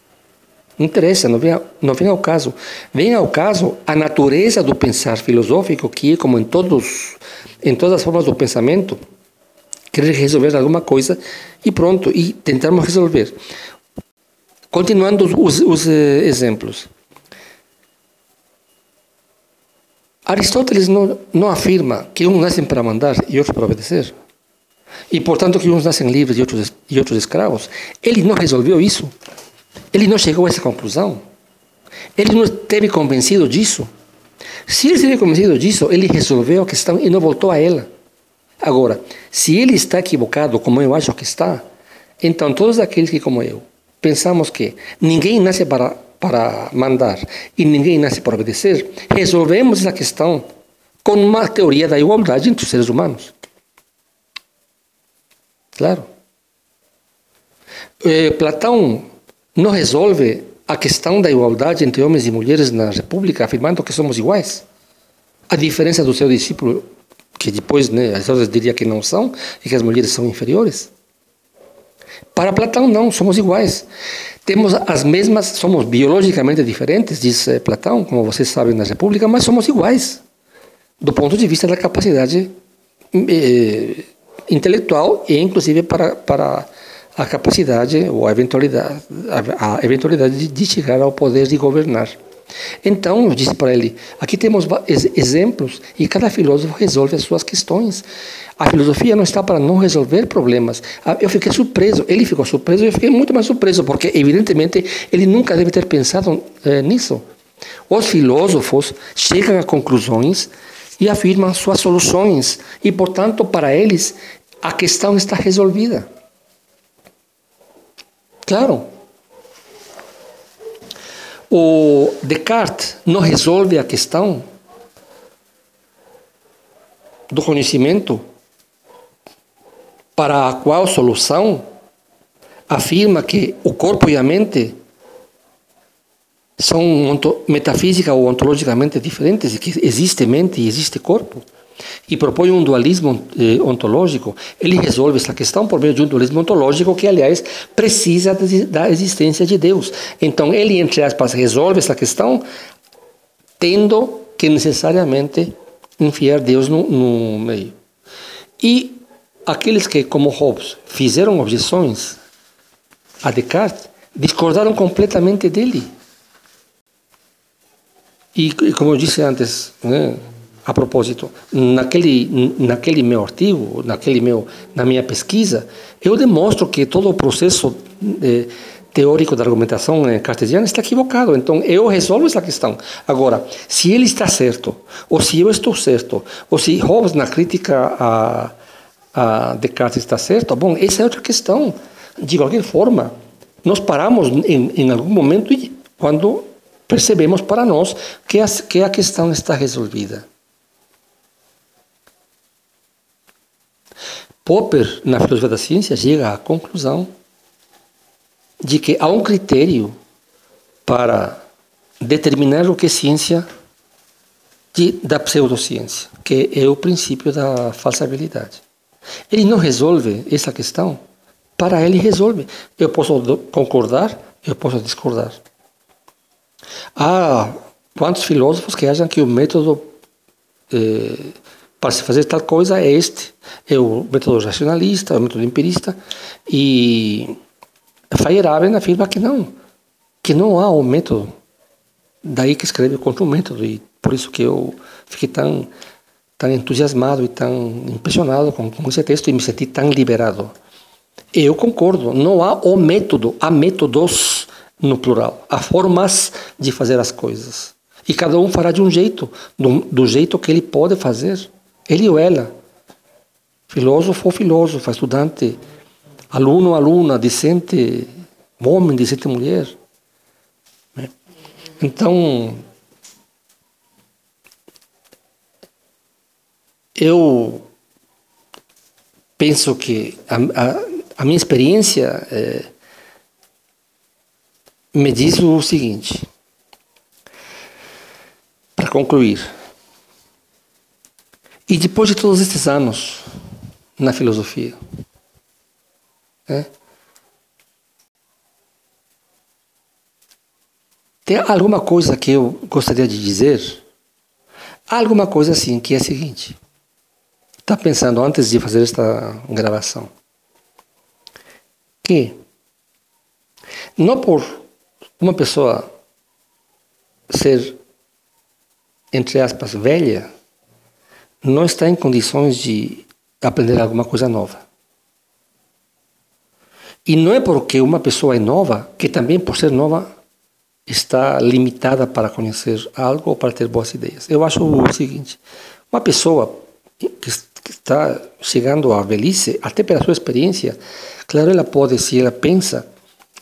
não interessa, não vem, não vem ao caso. Vem ao caso a natureza do pensar filosófico, que como em, todos, em todas as formas do pensamento, querer resolver alguma coisa e pronto, e tentarmos resolver. Continuando os, os eh, exemplos. Aristóteles não, não afirma que uns nascem para mandar e outros para obedecer. E, portanto, que uns nascem livres e outros, e outros escravos. Ele não resolveu isso. Ele não chegou a essa conclusão. Ele não esteve convencido disso. Se ele esteve convencido disso, ele resolveu a questão e não voltou a ela. Agora, se ele está equivocado, como eu acho que está, então todos aqueles que, como eu, pensamos que ninguém nasce para para mandar e ninguém nasce para obedecer, resolvemos essa questão com uma teoria da igualdade entre os seres humanos. Claro. Eh, Platão não resolve a questão da igualdade entre homens e mulheres na República, afirmando que somos iguais. A diferença do seu discípulo, que depois né, as outras diria que não são, e que as mulheres são inferiores. Para Platão, não, somos iguais. Temos as mesmas, somos biologicamente diferentes, diz eh, Platão, como vocês sabem na República, mas somos iguais, do ponto de vista da capacidade eh, intelectual e, inclusive, para, para a capacidade ou a eventualidade, a, a eventualidade de, de chegar ao poder de governar. Então, eu disse para ele: aqui temos exemplos e cada filósofo resolve as suas questões. A filosofia não está para não resolver problemas. Ah, eu fiquei surpreso, ele ficou surpreso e eu fiquei muito mais surpreso, porque evidentemente ele nunca deve ter pensado eh, nisso. Os filósofos chegam a conclusões e afirmam suas soluções, e portanto, para eles, a questão está resolvida. Claro. O Descartes não resolve a questão do conhecimento para a qual solução afirma que o corpo e a mente são metafísica ou ontologicamente diferentes e que existe mente e existe corpo e propõe um dualismo eh, ontológico, ele resolve essa questão por meio de um dualismo ontológico que, aliás, precisa da existência de Deus. Então, ele, entre aspas, resolve essa questão tendo que necessariamente enfiar Deus no, no meio. E aqueles que, como Hobbes, fizeram objeções a Descartes, discordaram completamente dele. E, como eu disse antes, né, a propósito, naquele, naquele meu artigo, naquele meu, na minha pesquisa, eu demonstro que todo o processo de, teórico da argumentação cartesiana está equivocado. Então, eu resolvo essa questão. Agora, se ele está certo, ou se eu estou certo, ou se Hobbes, na crítica a a Descartes está certo? Bom, essa é outra questão. De qualquer forma, nós paramos em, em algum momento quando percebemos para nós que a, que a questão está resolvida. Popper, na filosofia da ciência, chega à conclusão de que há um critério para determinar o que é ciência de, da pseudociência, que é o princípio da falsabilidade. Ele não resolve essa questão, para ele resolve. Eu posso concordar, eu posso discordar. Há quantos filósofos que acham que o método eh, para se fazer tal coisa é este, é o método racionalista, é o método empirista, e Feyerabend afirma que não, que não há um método. Daí que escreve contra o método, e por isso que eu fiquei tão, tão entusiasmado e tão impressionado com, com esse texto e me senti tão liberado. Eu concordo, não há o método, há métodos no plural, há formas de fazer as coisas. E cada um fará de um jeito, do, do jeito que ele pode fazer, ele ou ela. Filósofo ou filósofa, estudante, aluno ou aluna, decente homem, decente mulher. Né? Então, eu penso que a, a, a minha experiência é, me diz o seguinte, para concluir. E depois de todos esses anos na filosofia, né, tem alguma coisa que eu gostaria de dizer? Alguma coisa assim, que é a seguinte. Está pensando antes de fazer esta gravação que não por uma pessoa ser, entre aspas, velha, não está em condições de aprender alguma coisa nova. E não é porque uma pessoa é nova que também, por ser nova, está limitada para conhecer algo ou para ter boas ideias. Eu acho o seguinte: uma pessoa que está chegando à velhice, até pela sua experiência, claro, ela pode, se ela pensa,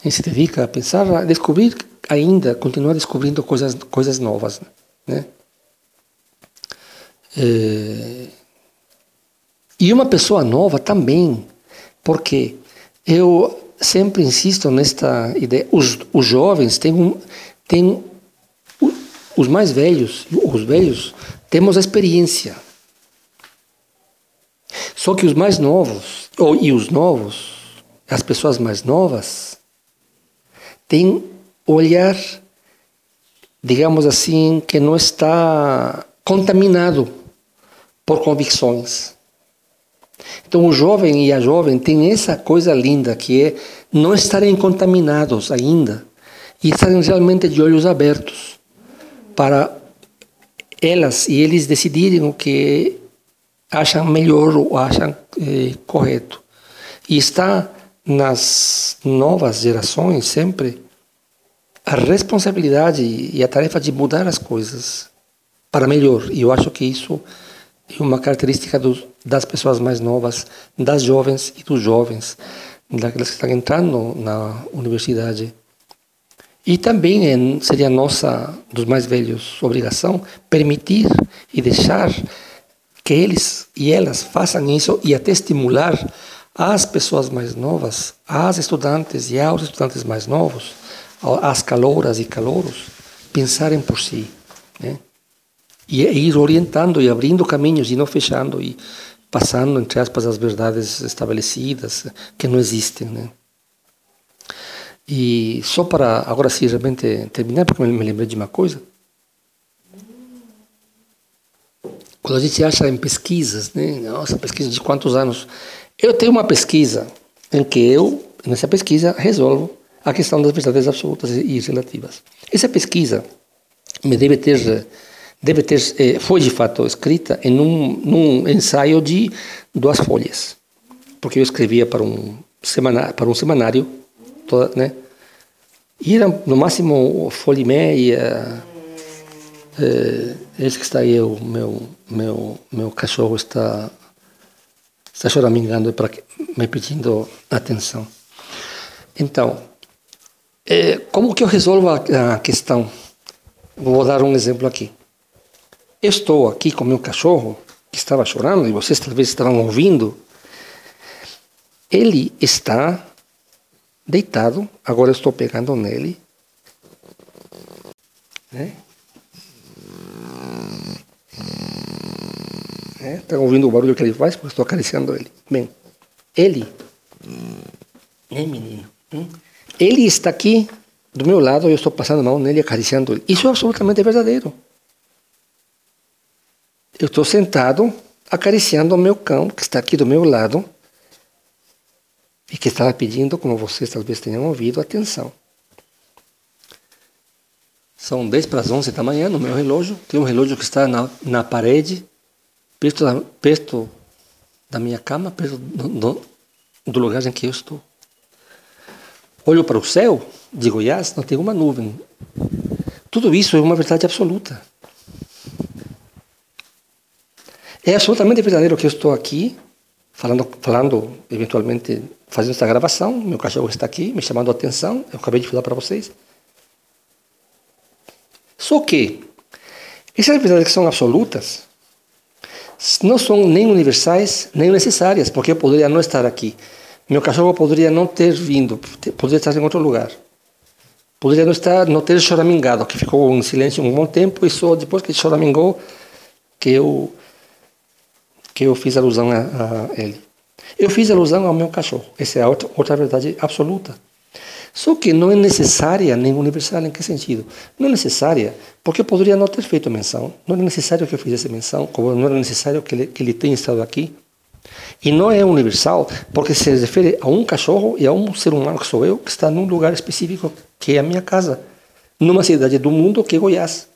e se dedica a pensar, a descobrir ainda, continuar descobrindo coisas, coisas novas, né? É... E uma pessoa nova também, porque eu sempre insisto nesta ideia, os, os jovens têm um, têm, os mais velhos, os velhos, temos a experiência, só que os mais novos, ou, e os novos, as pessoas mais novas, têm olhar, digamos assim, que não está contaminado por convicções. Então, o jovem e a jovem têm essa coisa linda que é não estarem contaminados ainda e estarem realmente de olhos abertos para elas e eles decidirem o que acham melhor ou acham eh, correto. E está nas novas gerações sempre a responsabilidade e a tarefa de mudar as coisas para melhor. E eu acho que isso é uma característica das pessoas mais novas, das jovens e dos jovens, daqueles que estão entrando na universidade. E também é, seria nossa, dos mais velhos, obrigação permitir e deixar que eles e elas façam isso e até estimular as pessoas mais novas, as estudantes e aos estudantes mais novos, as calouras e calouros, pensarem por si. Né? E ir orientando e abrindo caminhos e não fechando e passando, entre aspas, as verdades estabelecidas que não existem. Né? E só para agora sim realmente terminar, porque me lembrei de uma coisa. Quando a gente acha em pesquisas, né? Nossa, pesquisa de quantos anos? Eu tenho uma pesquisa em que eu, nessa pesquisa, resolvo a questão das verdades absolutas e relativas. Essa pesquisa me deve ter, deve ter, eh, foi de fato escrita em um, num ensaio de duas folhas, porque eu escrevia para um semanário, para um semanário, toda, né? E era no máximo folha e meia é, eis que está aí o meu, meu, meu cachorro está, está choramingando para me pedindo atenção. Então, é, como que eu resolvo a, a questão? Vou dar um exemplo aqui. Estou aqui com meu cachorro, que estava chorando, e vocês talvez estavam ouvindo, ele está deitado, agora estou pegando nele. Né? É, ouvindo o barulho que ele faz porque estou acariciando ele. Bem, ele, né, menino? Hum? Ele está aqui do meu lado, eu estou passando a mão nele, acariciando ele. Isso é absolutamente verdadeiro. Eu estou sentado, acariciando o meu cão, que está aqui do meu lado, e que estava pedindo, como vocês talvez tenham ouvido, atenção. São 10 para as 11 da manhã no meu relógio. Tem um relógio que está na, na parede, perto da, perto da minha cama, perto do, do, do lugar em que eu estou. Olho para o céu de Goiás, não tem uma nuvem. Tudo isso é uma verdade absoluta. É absolutamente verdadeiro que eu estou aqui falando, falando eventualmente fazendo essa gravação. Meu cachorro está aqui me chamando a atenção. Eu acabei de falar para vocês. Só que essas verdades que são absolutas não são nem universais nem necessárias, porque eu poderia não estar aqui. Meu cachorro poderia não ter vindo, poderia estar em outro lugar. Poderia não estar, não ter choramingado, que ficou em silêncio um bom tempo e só depois que choramingou que eu que eu fiz alusão a, a ele. Eu fiz alusão ao meu cachorro. Essa é outra, outra verdade absoluta. Só que não é necessária nem universal. Em que sentido? Não é necessária porque eu poderia não ter feito menção. Não é necessário que eu fizesse menção, como não era necessário que ele, que ele tenha estado aqui. E não é universal porque se refere a um cachorro e a um ser humano que sou eu, que está num lugar específico, que é a minha casa, numa cidade do mundo que é Goiás.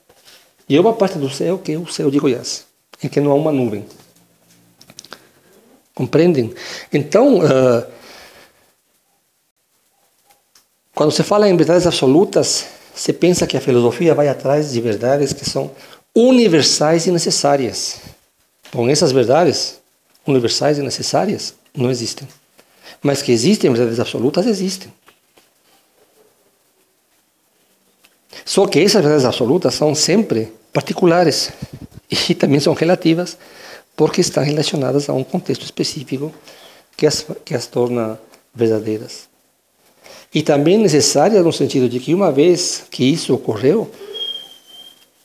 E uma parte do céu que é o céu de Goiás, em que não há uma nuvem. Compreendem? Então, uh, quando se fala em verdades absolutas, se pensa que a filosofia vai atrás de verdades que são universais e necessárias. Bom, essas verdades universais e necessárias não existem. Mas que existem verdades absolutas, existem. Só que essas verdades absolutas são sempre particulares *laughs* e também são relativas porque estão relacionadas a um contexto específico que as, que as torna verdadeiras. E também necessárias no sentido de que uma vez que isso ocorreu,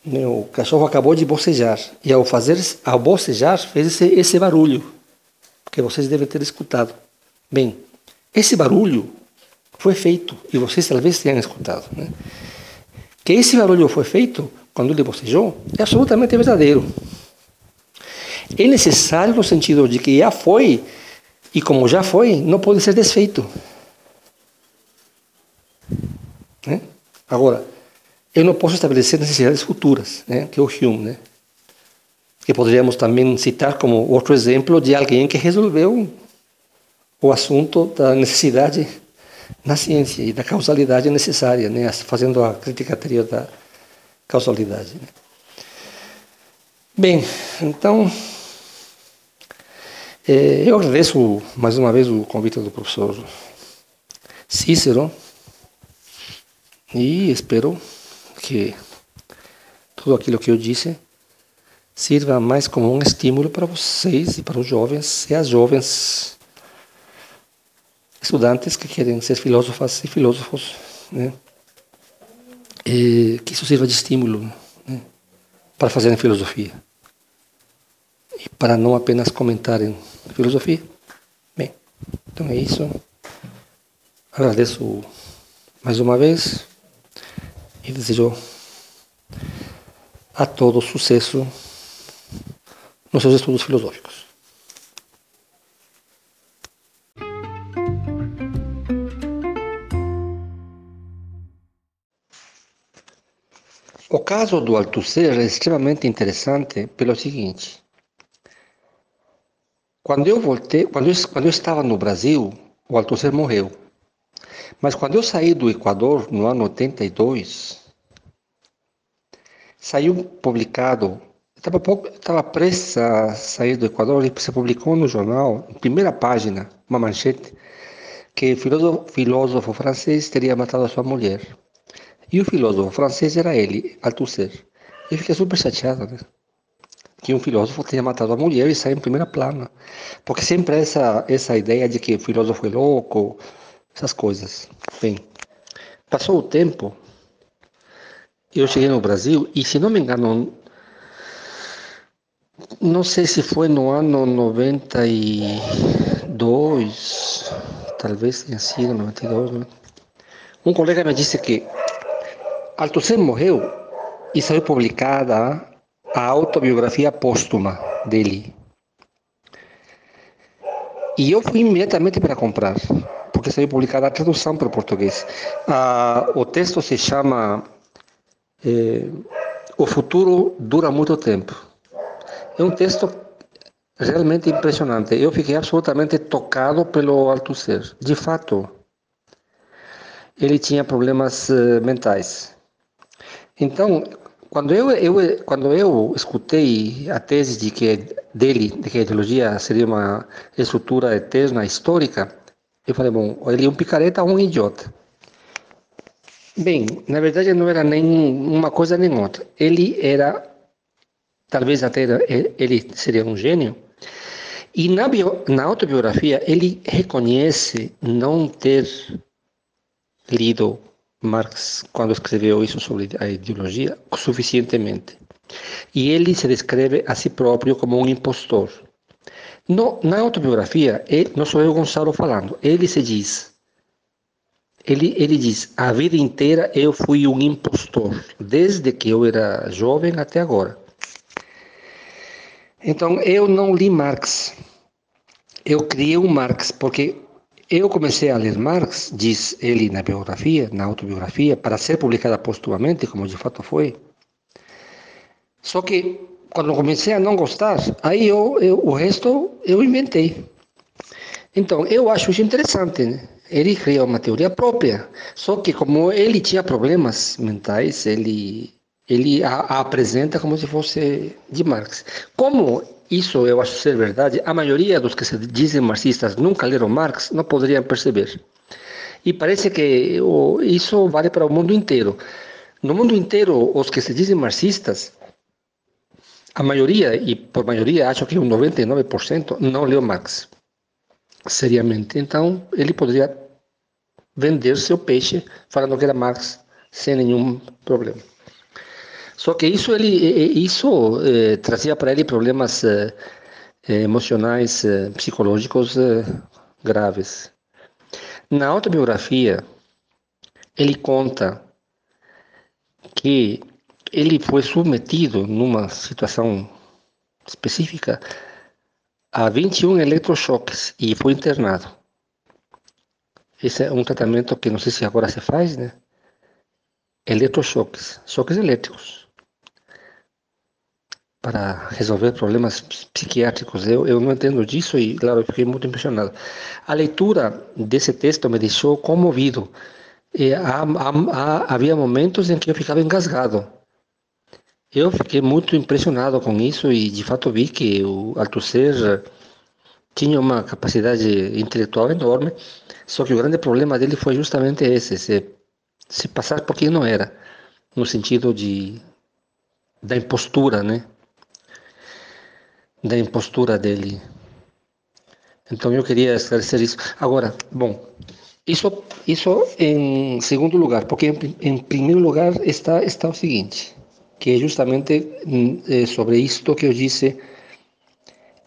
o cachorro acabou de bocejar e ao fazer ao bocejar fez esse, esse barulho que vocês devem ter escutado. Bem, esse barulho foi feito e vocês talvez tenham escutado. Né? Que esse barulho foi feito quando ele bocejou é absolutamente verdadeiro é necessário no sentido de que já foi, e como já foi, não pode ser desfeito. Né? Agora, eu não posso estabelecer necessidades futuras, né? que é o Hume, né? que poderíamos também citar como outro exemplo de alguém que resolveu o assunto da necessidade na ciência e da causalidade necessária, né? fazendo a crítica anterior da causalidade. Né? Bem, então eu agradeço mais uma vez o convite do professor Cícero e espero que tudo aquilo que eu disse sirva mais como um estímulo para vocês e para os jovens e as jovens estudantes que querem ser filósofas e filósofos, né? E que isso sirva de estímulo né? para fazerem filosofia e para não apenas comentarem filosofia. Bem, então é isso. Agradeço mais uma vez e desejo a todos sucesso nos seus estudos filosóficos. O caso do Althusser é extremamente interessante pelo seguinte. Quando eu voltei, quando eu, quando eu estava no Brasil, o Althusser morreu. Mas quando eu saí do Equador, no ano 82, saiu publicado, estava, estava prestes a sair do Equador e se publicou no jornal, em primeira página, uma manchete, que o filósofo, filósofo francês teria matado a sua mulher. E o filósofo francês era ele, Althusser. Eu fiquei super chateado, né? Que um filósofo tenha matado a mulher e sai em primeira plana. Porque sempre essa, essa ideia de que o filósofo é louco, essas coisas. Bem, passou o tempo, eu cheguei no Brasil e, se não me engano, não sei se foi no ano 92, talvez tenha sido 92, né? um colega me disse que Althusser morreu e saiu publicada a autobiografia póstuma dele. E eu fui imediatamente para comprar, porque saiu publicada a tradução para o português. Ah, o texto se chama eh, O Futuro Dura Muito Tempo. É um texto realmente impressionante. Eu fiquei absolutamente tocado pelo Althusser. De fato, ele tinha problemas uh, mentais. Então, quando eu, eu, quando eu escutei a tese de que dele, de que a ideologia seria uma estrutura eterna histórica, eu falei, bom, ele é um picareta ou um idiota. Bem, na verdade não era nem uma coisa nem outra. Ele era, talvez até ele seria um gênio. E na, bio, na autobiografia ele reconhece não ter lido Marx, quando escreveu isso sobre a ideologia, suficientemente. E ele se descreve a si próprio como um impostor. No, na autobiografia, ele, não sou eu, Gonçalo, falando, ele se diz, ele, ele diz, a vida inteira eu fui um impostor, desde que eu era jovem até agora. Então, eu não li Marx, eu criei um Marx, porque eu comecei a ler Marx, diz ele na biografia, na autobiografia, para ser publicada postumamente, como de fato foi. Só que quando comecei a não gostar, aí eu, eu, o resto eu inventei. Então, eu acho isso interessante. Né? Ele criou uma teoria própria. Só que como ele tinha problemas mentais, ele, ele a, a apresenta como se fosse de Marx. Como isso eu acho ser verdade, a maioria dos que se dizem marxistas nunca leram Marx não poderiam perceber. E parece que isso vale para o mundo inteiro. No mundo inteiro, os que se dizem marxistas, a maioria, e por maioria acho que um 99%, não leu Marx seriamente. Então, ele poderia vender seu peixe falando que era Marx sem nenhum problema. Só que isso ele isso eh, trazia para ele problemas eh, emocionais, eh, psicológicos graves. Na autobiografia, ele conta que ele foi submetido numa situação específica a 21 eletrochoques e foi internado. Esse é um tratamento que não sei se agora se faz, né? Eletrochoques, choques elétricos para resolver problemas psiquiátricos. Eu, eu não entendo disso e, claro, fiquei muito impressionado. A leitura desse texto me deixou comovido. E há, há, havia momentos em que eu ficava engasgado. Eu fiquei muito impressionado com isso e, de fato, vi que o Althusser tinha uma capacidade intelectual enorme, só que o grande problema dele foi justamente esse, se, se passar por quem não era, no sentido de da impostura, né? Da impostura dele. Então eu queria esclarecer isso. Agora, bom, isso, isso em segundo lugar, porque em, em primeiro lugar está, está o seguinte, que é justamente é, sobre isto que eu disse,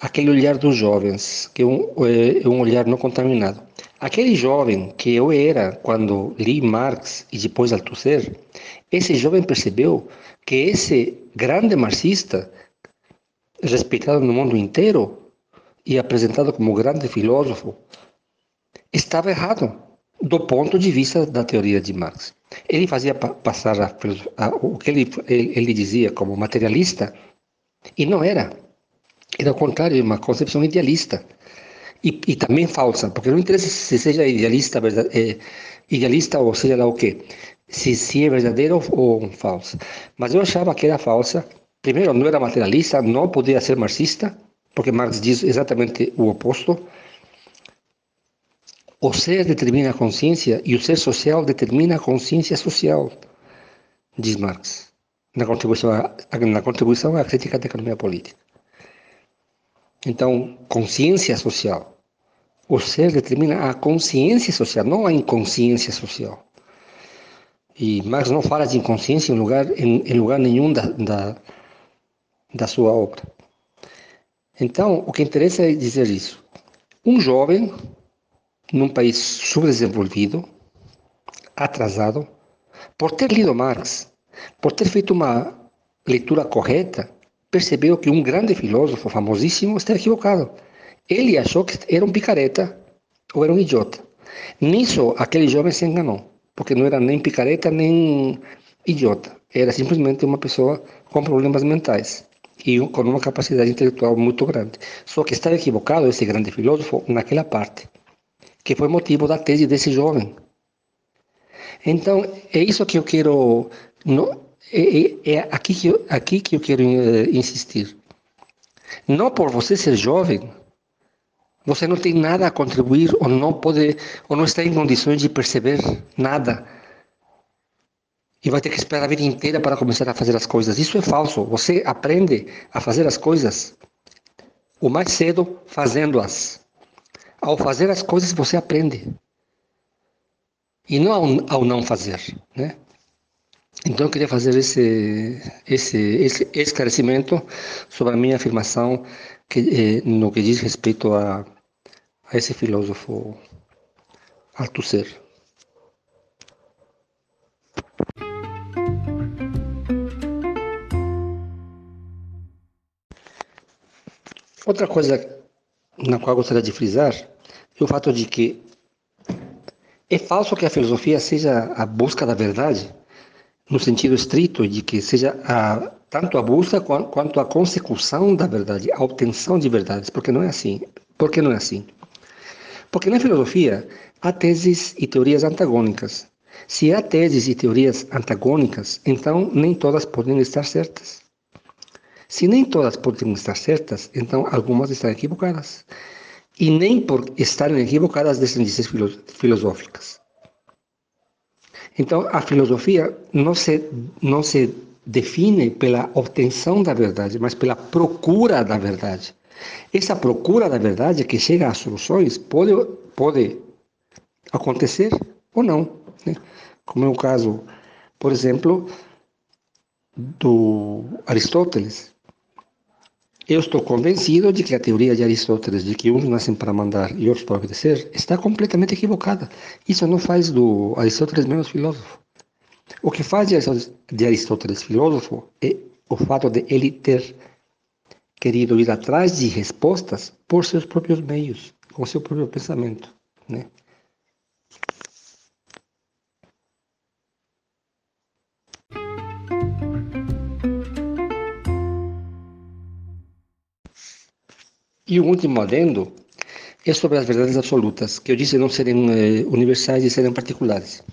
aquele olhar dos jovens, que é um, é um olhar não contaminado. Aquele jovem que eu era quando li Marx e depois Althusser, esse jovem percebeu que esse grande marxista respeitado no mundo inteiro e apresentado como grande filósofo, estava errado do ponto de vista da teoria de Marx. Ele fazia passar a, a, o que ele, ele dizia como materialista e não era. Era ao contrário, uma concepção idealista. E, e, também falsa, porque não interessa se seja idealista, verdade, é, idealista ou seja lá o quê, se, se é verdadeiro ou, ou falsa. Mas eu achava que era falsa Primeiro, não era materialista, não podia ser marxista, porque Marx diz exatamente o oposto. O ser determina a consciência e o ser social determina a consciência social, diz Marx, na contribuição à, crítica da economia política. Então, consciência social. O ser determina a consciência social, não a inconsciência social. E Marx não fala de inconsciência em lugar, em, em lugar nenhum da, da sua obra. Então, o que interessa é dizer isso. Um jovem, num país subdesenvolvido, atrasado, por ter lido Marx, por ter feito uma leitura correta, percebeu que um grande filósofo famosíssimo estava equivocado. Ele achou que era um picareta ou era um idiota. Nisso, aquele jovem se enganou porque não era nem picareta nem idiota. Era simplesmente uma pessoa com problemas mentais e com uma capacidade intelectual muito grande. Só que estava equivocado esse grande filósofo naquela parte, que foi motivo da tese desse jovem. Então, é isso que eu quero. É, é, é aqui, que eu, aqui que eu quero uh, insistir. Não por você ser jovem, você não tem nada a contribuir ou não pode ou não está em condições de perceber nada. E vai ter que esperar a vida inteira para começar a fazer as coisas. Isso é falso. Você aprende a fazer as coisas o mais cedo fazendo-as. Ao fazer as coisas você aprende. E não ao, ao não fazer, né? Então eu queria fazer esse, esse, esse esclarecimento sobre a minha afirmação que, eh, no que diz respeito a a esse filósofo Althusser. Outra coisa na qual gostaria de frisar é o fato de que é falso que a filosofia seja a busca da verdade, no sentido estrito de que seja a, tanto a busca quanto a consecução da verdade, a obtenção de verdades, porque não é assim. Por que não é assim? Porque na filosofia há teses e teorias antagônicas. Se há teses e teorias antagônicas, então nem todas podem estar certas. Se nem todas podem estar certas, então algumas estão equivocadas. E nem por estarem equivocadas deixam de ser filosóficas. Então a filosofia não se, não se define pela obtenção da verdade, mas pela procura da verdade. Essa procura da verdade que chega às soluções pode, pode acontecer ou não. Né? Como é o caso, por exemplo, do Aristóteles. Eu estou convencido de que a teoria de Aristóteles, de que uns nascem para mandar e outros para obedecer, está completamente equivocada. Isso não faz do Aristóteles menos filósofo. O que faz de Aristóteles filósofo é o fato de ele ter querido ir atrás de respostas por seus próprios meios, com seu próprio pensamento, né? E o último adendo é sobre as verdades absolutas, que eu disse não serem eh, universais e serem particulares.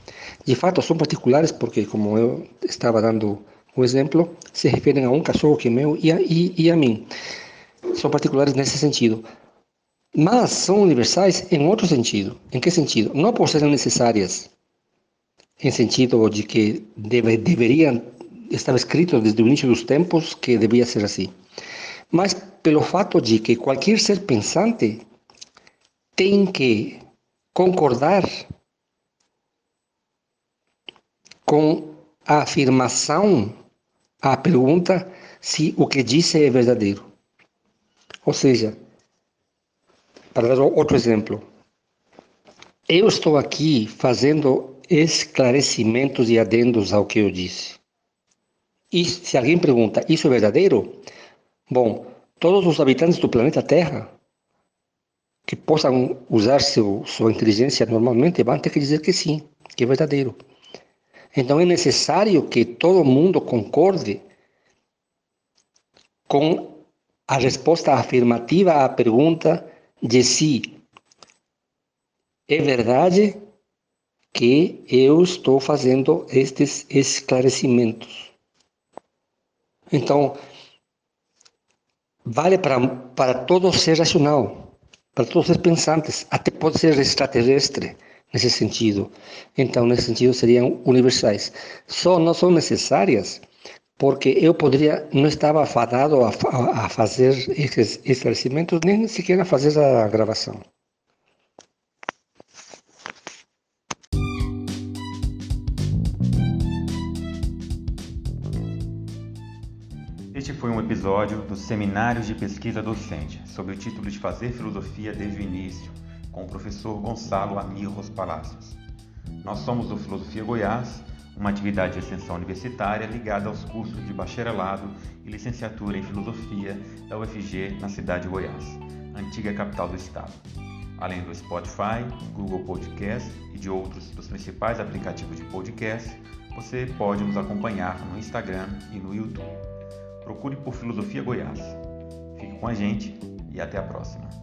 De fato, são particulares porque, como eu estava dando o exemplo se referem a um cachorro que é meu e a, e, e a mim. São particulares nesse sentido. Mas são universais em outro sentido. Em que sentido? Não por serem necessárias, em sentido de que deve, deveriam estar escrito desde o início dos tempos que devia ser assim, mas pelo fato de que qualquer ser pensante tem que concordar com a afirmação a pergunta se o que disse é verdadeiro. Ou seja, para dar outro exemplo, eu estou aqui fazendo esclarecimentos e adendos ao que eu disse. E se alguém pergunta, isso é verdadeiro? Bom, todos os habitantes do planeta Terra que possam usar seu, sua inteligência normalmente vão ter que dizer que sim, que é verdadeiro. Então é necessário que todo mundo concorde com a resposta afirmativa à pergunta de se é verdade que eu estou fazendo estes esclarecimentos. Então, vale para, para todo ser racional, para todos ser pensantes, até pode ser extraterrestre nesse sentido. Então, nesse sentido, seriam universais. Só não são necessárias porque eu poderia, não estava fadado a, a, a fazer esses esclarecimentos, nem sequer a fazer a gravação. Um episódio do Seminários de Pesquisa Docente, sob o título de Fazer Filosofia desde o Início, com o professor Gonçalo Amirros Palacios. Nós somos do Filosofia Goiás, uma atividade de extensão universitária ligada aos cursos de bacharelado e licenciatura em Filosofia da UFG na cidade de Goiás, antiga capital do estado. Além do Spotify, Google Podcast e de outros dos principais aplicativos de podcast, você pode nos acompanhar no Instagram e no YouTube procure por Filosofia Goiás. Fique com a gente e até a próxima.